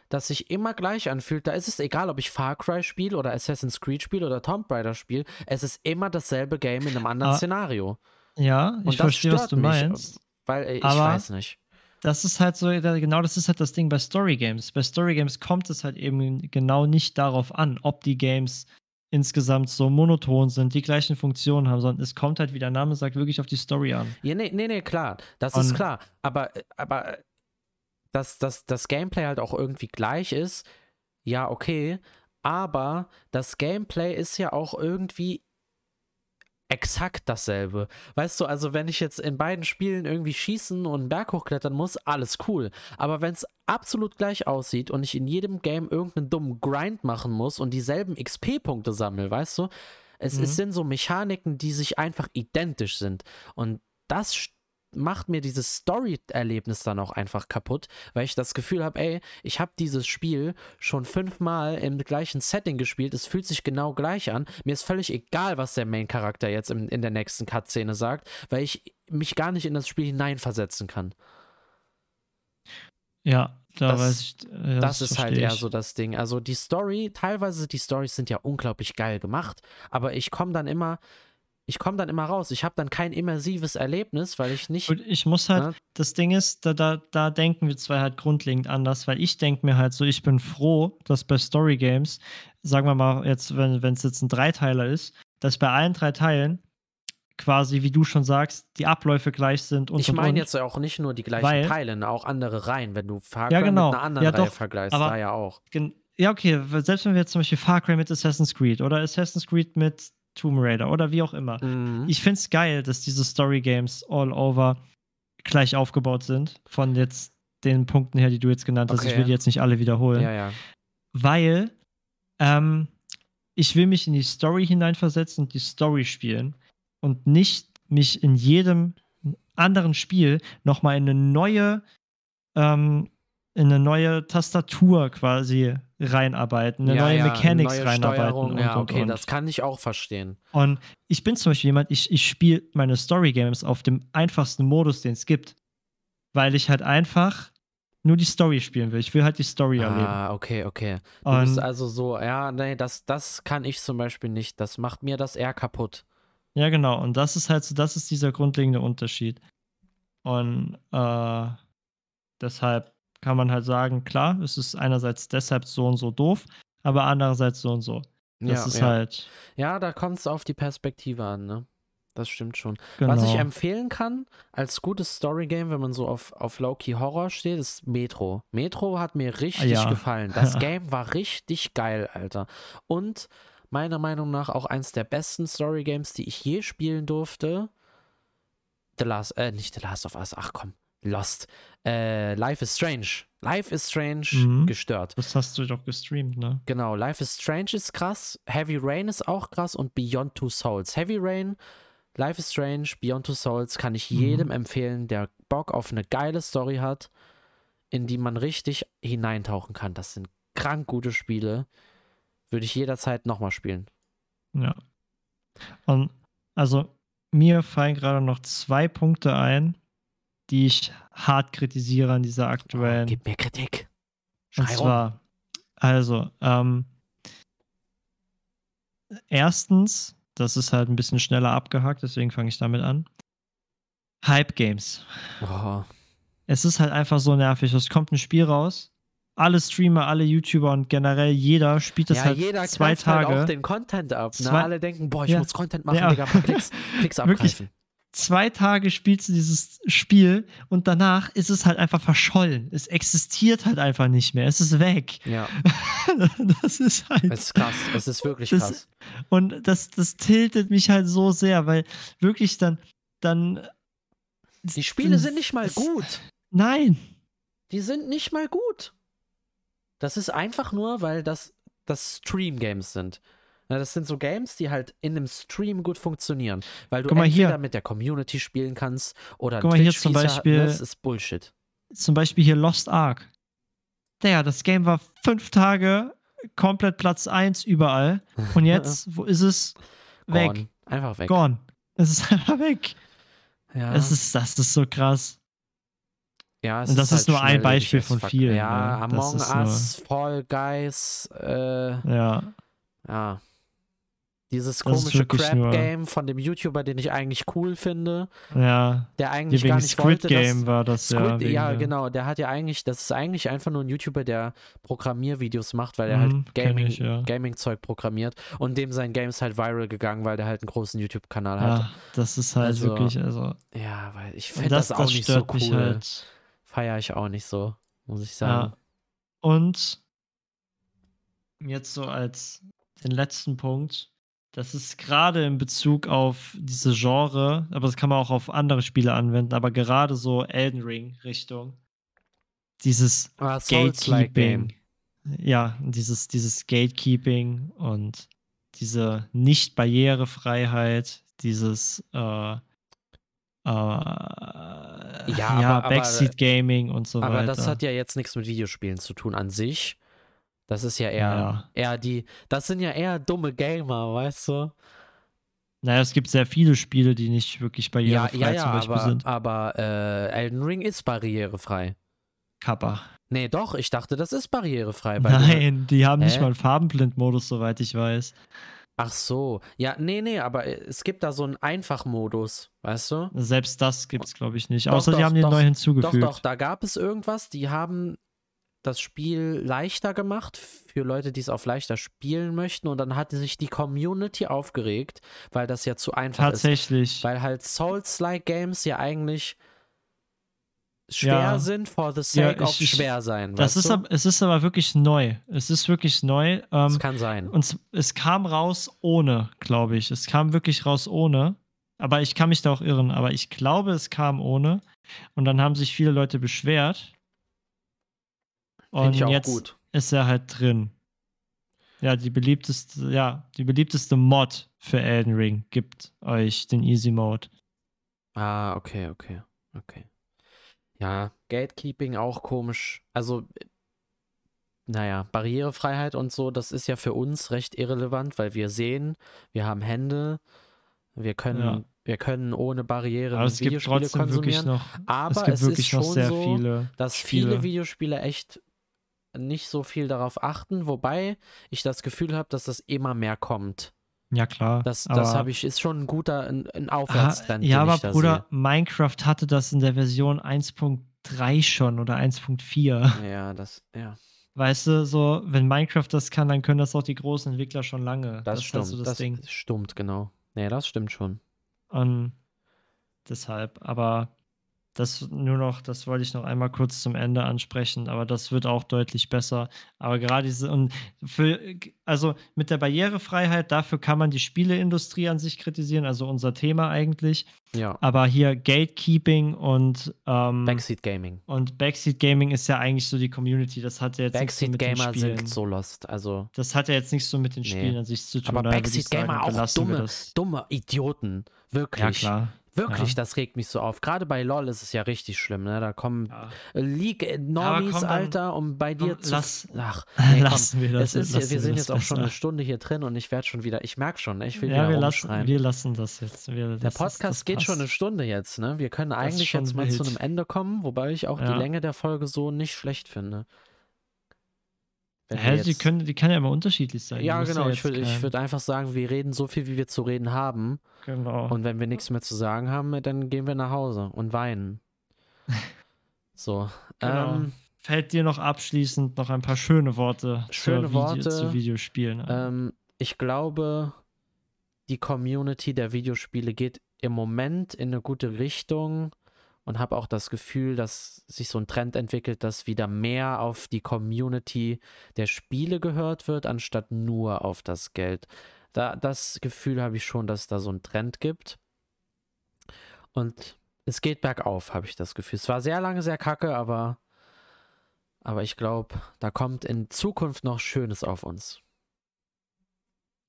das sich immer gleich anfühlt. Da ist es egal, ob ich Far Cry spiele oder Assassin's Creed spiele oder Tomb Raider spiele. Es ist immer dasselbe Game in einem anderen Ah, Szenario. Ja, ich verstehe, was du mich, meinst. Weil äh, ich Aber- weiß nicht. Das ist halt so, genau das ist halt das Ding bei Story Games. Bei Story Games kommt es halt eben genau nicht darauf an, ob die Games insgesamt so monoton sind, die gleichen Funktionen haben, sondern es kommt halt, wie der Name sagt, wirklich auf die Story an. Ja, nee, nee, nee, klar. Das ist Und- klar. Aber, aber dass, dass das Gameplay halt auch irgendwie gleich ist, ja, okay. Aber das Gameplay ist ja auch irgendwie exakt dasselbe. Weißt du, also wenn ich jetzt in beiden Spielen irgendwie schießen und einen Berg hochklettern muss, alles cool. Aber wenn es absolut gleich aussieht und ich in jedem Game irgendeinen dummen Grind machen muss und dieselben XP-Punkte sammle, weißt du, es, Mhm. es sind so Mechaniken, die sich einfach identisch sind. Und das st- macht mir dieses Story-Erlebnis dann auch einfach kaputt, weil ich das Gefühl habe, ey, ich habe dieses Spiel schon fünfmal im gleichen Setting gespielt, es fühlt sich genau gleich an. Mir ist völlig egal, was der Main-Charakter jetzt in, in der nächsten Cutscene sagt, weil ich mich gar nicht in das Spiel hineinversetzen kann. Ja, Da das, weiß ich, ja, das, ist halt eher ich. so das Ding. Also die Story, teilweise die Storys sind ja unglaublich geil gemacht, aber ich komme dann immer, ich komme dann immer raus. Ich habe dann kein immersives Erlebnis, weil ich nicht. Und ich muss halt, Ja. das Ding ist, da, da, da denken wir zwei halt grundlegend anders, weil ich denke mir halt so, ich bin froh, dass bei Story Games, sagen wir mal jetzt, wenn es jetzt ein Dreiteiler ist, dass bei allen drei Teilen quasi, wie du schon sagst, die Abläufe gleich sind und ich meine jetzt auch nicht nur die gleichen Weil- Teile, ne, auch andere Reihen. Wenn du Far Ja, Cry genau. mit einer anderen Ja, Reihe doch. vergleichst, Aber- da ja auch. Ja, okay, selbst wenn wir jetzt zum Beispiel Far Cry mit Assassin's Creed oder Assassin's Creed mit Tomb Raider oder wie auch immer. Mhm. Ich finde es geil, dass diese Story Games all over gleich aufgebaut sind, von jetzt den Punkten her, die du jetzt genannt hast. Ich will die jetzt nicht alle wiederholen. ja, ja. weil ähm, ich will mich in die Story hineinversetzen und die Story spielen und nicht mich in jedem anderen Spiel nochmal in eine neue ähm, in eine neue Tastatur quasi reinarbeiten, eine ja, neue ja, Mechanics neue reinarbeiten und, ja, okay, und. das kann ich auch verstehen. Und ich bin zum Beispiel jemand, ich, ich spiele meine Story Games auf dem einfachsten Modus, den es gibt, weil ich halt einfach nur die Story spielen will. Ich will halt die Story erleben. Ah, okay, okay. Du Und bist also so, ja, nee, das, das kann ich zum Beispiel nicht. Das macht mir das eher kaputt. Ja, genau. Und das ist halt so, das ist dieser grundlegende Unterschied. Und äh, deshalb kann man halt sagen, klar, es ist einerseits deshalb so und so doof, aber andererseits so und so. Das ja, ist ja. halt, ja, da kommt es auf die Perspektive an, ne? Das stimmt schon. genau. Was ich empfehlen kann, als gutes Story-Game, wenn man so auf, auf Low-Key Horror steht, ist Metro. Metro hat mir richtig Ja. gefallen. Das Game war richtig geil, Alter. Und meiner Meinung nach auch eins der besten Story-Games, die ich je spielen durfte. The Last, äh, nicht The Last of Us, ach komm, Lost. Äh, Life is Strange. Life is Strange Mhm. gestört. das hast du doch gestreamt, ne? Genau, Life is Strange ist krass, Heavy Rain ist auch krass und Beyond Two Souls. Heavy Rain, Life is Strange, Beyond Two Souls kann ich Mhm. jedem empfehlen, der Bock auf eine geile Story hat, in die man richtig hineintauchen kann. Das sind krank gute Spiele. Würde ich jederzeit nochmal spielen. Ja. Und also mir fallen gerade noch zwei Punkte ein, die ich hart kritisiere an dieser aktuellen. Gib mir Kritik. Und Schrei rum. zwar, also, ähm, erstens, das ist halt ein bisschen schneller abgehakt, deswegen fange ich damit an. Hype Games. Oh, Es ist halt einfach so nervig. Es kommt ein Spiel raus. Alle Streamer, alle YouTuber und generell jeder spielt das ja, halt jeder zwei knallt halt Tage. auch den Content ab. Ne? Alle denken, boah, ich Ja. muss Content machen, Ja. Digga, Klicks, Klicks Wirklich. Zwei Tage spielst du dieses Spiel und danach ist es halt einfach verschollen. Es existiert halt einfach nicht mehr. Es ist weg. Ja, Das ist halt. es ist krass. Es ist wirklich Das- krass. Und das, das tiltet mich halt so sehr, weil wirklich dann. dann Die Spiele sind nicht mal das- gut. Nein. Die sind nicht mal gut. Das ist einfach nur, weil das, das Stream-Games sind. Na, das sind so Games, die halt in einem Stream gut funktionieren. Weil du Guck mal entweder hier. mit der Community spielen kannst oder Guck mal hier zum Twitch-Feature- Beispiel- Das ist Bullshit. Zum Beispiel hier Lost Ark. Der, das Game war fünf Tage komplett Platz 1 überall. Und jetzt, wo ist es? Weg. Gone. Einfach weg. Gone. Es ist einfach weg. Ja, Es ist, das ist so krass. ja, es und das ist nur ein Beispiel von vielen, Ja, ne? Among ist Us, Fall Guys, äh, Ja. ja. Dieses Das komische Crap-Game von dem YouTuber, den ich eigentlich cool finde, Ja. der eigentlich gar nicht Squid wollte, dass, Game war das ja. Squid, wegen ja, genau. Der hat ja eigentlich, das ist eigentlich einfach nur ein YouTuber, der Programmiervideos macht, weil er Mhm, halt kenn Gaming, ich, ja. Gaming-Zeug programmiert und dem sein Game ist halt viral gegangen, weil der halt einen großen YouTube-Kanal hat. Ja, das ist halt Also, wirklich, also. Ja, weil ich finde das, auch nicht so cool. halt. Feier ich auch nicht so, muss ich sagen. Ja. Und jetzt so als den letzten Punkt, das ist gerade in Bezug auf diese Genre, aber das kann man auch auf andere Spiele anwenden, aber gerade so Elden Ring Richtung dieses Ah, Gatekeeping. Ja, dieses, dieses Gatekeeping und diese Nicht-Barrierefreiheit, dieses äh, äh, ja, aber- aber- Backseat Gaming und so Aber weiter. das hat ja jetzt nichts mit Videospielen zu tun an sich. Das ist ja eher, Ja. eher die, das sind ja eher dumme Gamer, weißt du? naja, es gibt sehr viele Spiele, die nicht wirklich Ja, barrierefrei ja, ja, zum Beispiel aber, sind. aber äh, Elden Ring ist barrierefrei. Kappa. Nee, doch, ich dachte, das ist barrierefrei. Nein, die haben nicht Hä? mal einen Farbenblind-Modus, soweit ich weiß. Ach so. Ja, nee, nee, aber äh, es gibt da so einen Einfachmodus, weißt du? Selbst das gibt's, glaube ich, nicht. Doch, Außer doch, die haben den doch, neu Doch, hinzugefügt. doch, da gab es irgendwas, die haben das Spiel leichter gemacht für Leute, die es auf leichter spielen möchten und dann hatte sich die Community aufgeregt, weil das ja zu einfach ist. Tatsächlich. Weil halt Souls-like Games ja eigentlich schwer Ja. sind for the sake Ja, of ich- ich- schwer sein. Das ist, aber, es ist aber wirklich neu. Es ist wirklich neu. Ähm, kann sein. und es- es kam raus ohne, glaube ich. Es kam wirklich raus ohne. Aber ich kann mich da auch irren. Aber ich glaube, es kam ohne. Und dann haben sich viele Leute beschwert. Finde Und ich auch jetzt gut. ist er halt drin. Ja, die beliebteste, ja, die beliebteste Mod für Elden Ring gibt euch den Easy Mode. Ah, okay, okay, okay. Ja, Gatekeeping auch komisch. Also, naja, Barrierefreiheit und so, das ist ja für uns recht irrelevant, weil wir sehen, wir haben Hände, wir können, Ja. wir können ohne Barriere Aber es gibt Videospiele trotzdem wirklich konsumieren. noch, Aber es gibt es wirklich ist noch schon sehr so, viele. dass viele Spiele. Videospiele echt nicht so viel darauf achten, wobei ich das Gefühl habe, dass das immer mehr kommt. Ja, klar. Das, das habe ich, ist schon ein guter, ein, ein Ah, Aufwärtstrend. ja, den aber Bruder, Minecraft hatte das in der Version 1.3 schon oder 1.4. sehe. Ja, das, ja. Weißt du, so, wenn Minecraft das kann, dann können das auch die großen Entwickler schon lange. Das, stimmt. halt so das, das Ding. stimmt, genau. Nee, das stimmt schon. Und deshalb, aber das nur noch, das wollte ich noch einmal kurz zum Ende ansprechen, aber das wird auch deutlich besser. Aber gerade diese, und für, also mit der Barrierefreiheit, dafür kann man die Spieleindustrie an sich kritisieren, also unser Thema eigentlich. Ja. Aber hier Gatekeeping und ähm, Backseat Gaming. und Backseat Gaming ist ja eigentlich so die Community. Das hat ja jetzt nichts so Backseat mit den Gamer Spielen. sind so lost. Also Das hat ja jetzt nichts so mit den Nee. Spielen an sich zu tun. Aber Backseat Gamer auch dumme, dumme Idioten. Ja, Wirklich. klar. Wirklich, Ja. das regt mich so auf. Gerade bei LOL ist es ja richtig schlimm, ne? Da kommen Ja. League äh, Normies, komm, Alter, um bei dir komm, zu. lass- Ach, nee, komm. lassen wir das. Es ist, lassen wir sind das jetzt auch schon eine besser. Stunde hier drin und ich werde schon wieder, ich merke schon, ne, ich will Ja, wieder wir lassen, wir lassen das jetzt. Wir, Der das Podcast das geht passt. schon eine Stunde jetzt, ne? Wir können eigentlich jetzt mal zu wild. einem Ende kommen, wobei ich auch die Ja. Länge der Folge so nicht schlecht finde. Hä, die, können, die kann ja immer unterschiedlich sein. Ja, genau. Ich würde ich kein- würd einfach sagen, wir reden so viel, wie wir zu reden haben. Genau. Und wenn wir nichts mehr zu sagen haben, dann gehen wir nach Hause und weinen. So. Genau. Ähm, Fällt dir noch abschließend noch ein paar schöne Worte, Schöne Worte. Video, zu Videospielen? ähm, ich glaube, die Community der Videospiele geht im Moment in eine gute Richtung und habe auch das Gefühl, dass sich so ein Trend entwickelt, dass wieder mehr auf die Community der Spiele gehört wird, anstatt nur auf das Geld. Da, das Gefühl habe ich schon, dass da so einen Trend gibt. Und es geht bergauf, habe ich das Gefühl. Es war sehr lange sehr kacke, aber, aber ich glaube, da kommt in Zukunft noch Schönes auf uns.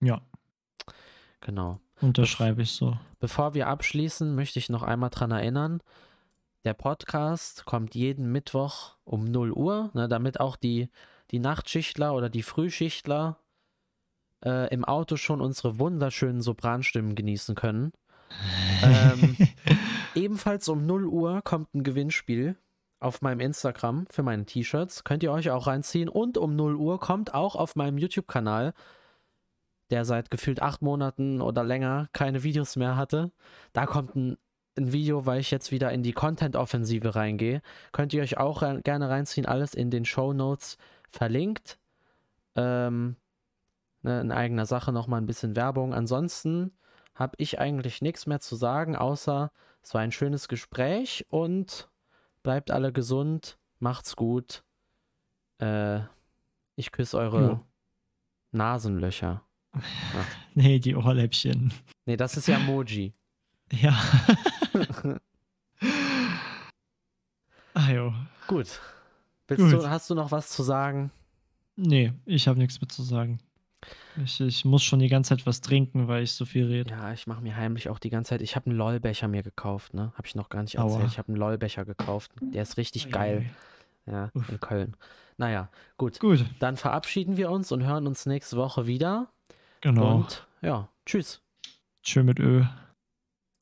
ja, Genau. unterschreibe ich so. Bevor wir abschließen, möchte ich noch einmal dran erinnern, der Podcast kommt jeden Mittwoch um 0 Uhr, ne, damit auch die, die Nachtschichtler oder die Frühschichtler äh, im Auto schon unsere wunderschönen Sopranstimmen genießen können. Ähm, Ebenfalls um 0 Uhr kommt ein Gewinnspiel auf meinem Instagram für meine T-Shirts. Könnt ihr euch auch reinziehen. Und um 0 Uhr kommt auch auf meinem YouTube-Kanal, der seit gefühlt acht Monaten oder länger keine Videos mehr hatte. Da kommt ein, ein Video, weil ich jetzt wieder in die Content-Offensive reingehe. Könnt ihr euch auch rein, gerne reinziehen. Alles in den Show Notes verlinkt. Ähm, ne, in eigener Sache nochmal ein bisschen Werbung. Ansonsten habe ich eigentlich nichts mehr zu sagen, außer es war ein schönes Gespräch und bleibt alle gesund, macht's gut. Äh, ich küsse eure Jo. Nasenlöcher. Nee, die Ohrläppchen. Nee, das ist ja Moji. Ja. ah jo. Gut. Gut. Du, hast du noch was zu sagen? Nee, ich habe nichts mehr zu sagen. Ich, ich muss schon die ganze Zeit was trinken, weil ich so viel rede. Ja, ich mache mir heimlich auch die ganze Zeit. Ich habe einen LOL-Becher mir gekauft, ne? Habe ich noch gar nicht Aua. erzählt. Ich habe einen LOL-Becher gekauft. Der ist richtig geil. Ja, Uff. in Köln. Naja, gut. Gut, Dann verabschieden wir uns und hören uns nächste Woche wieder. genau. Und ja, tschüss. Tschö mit Ö.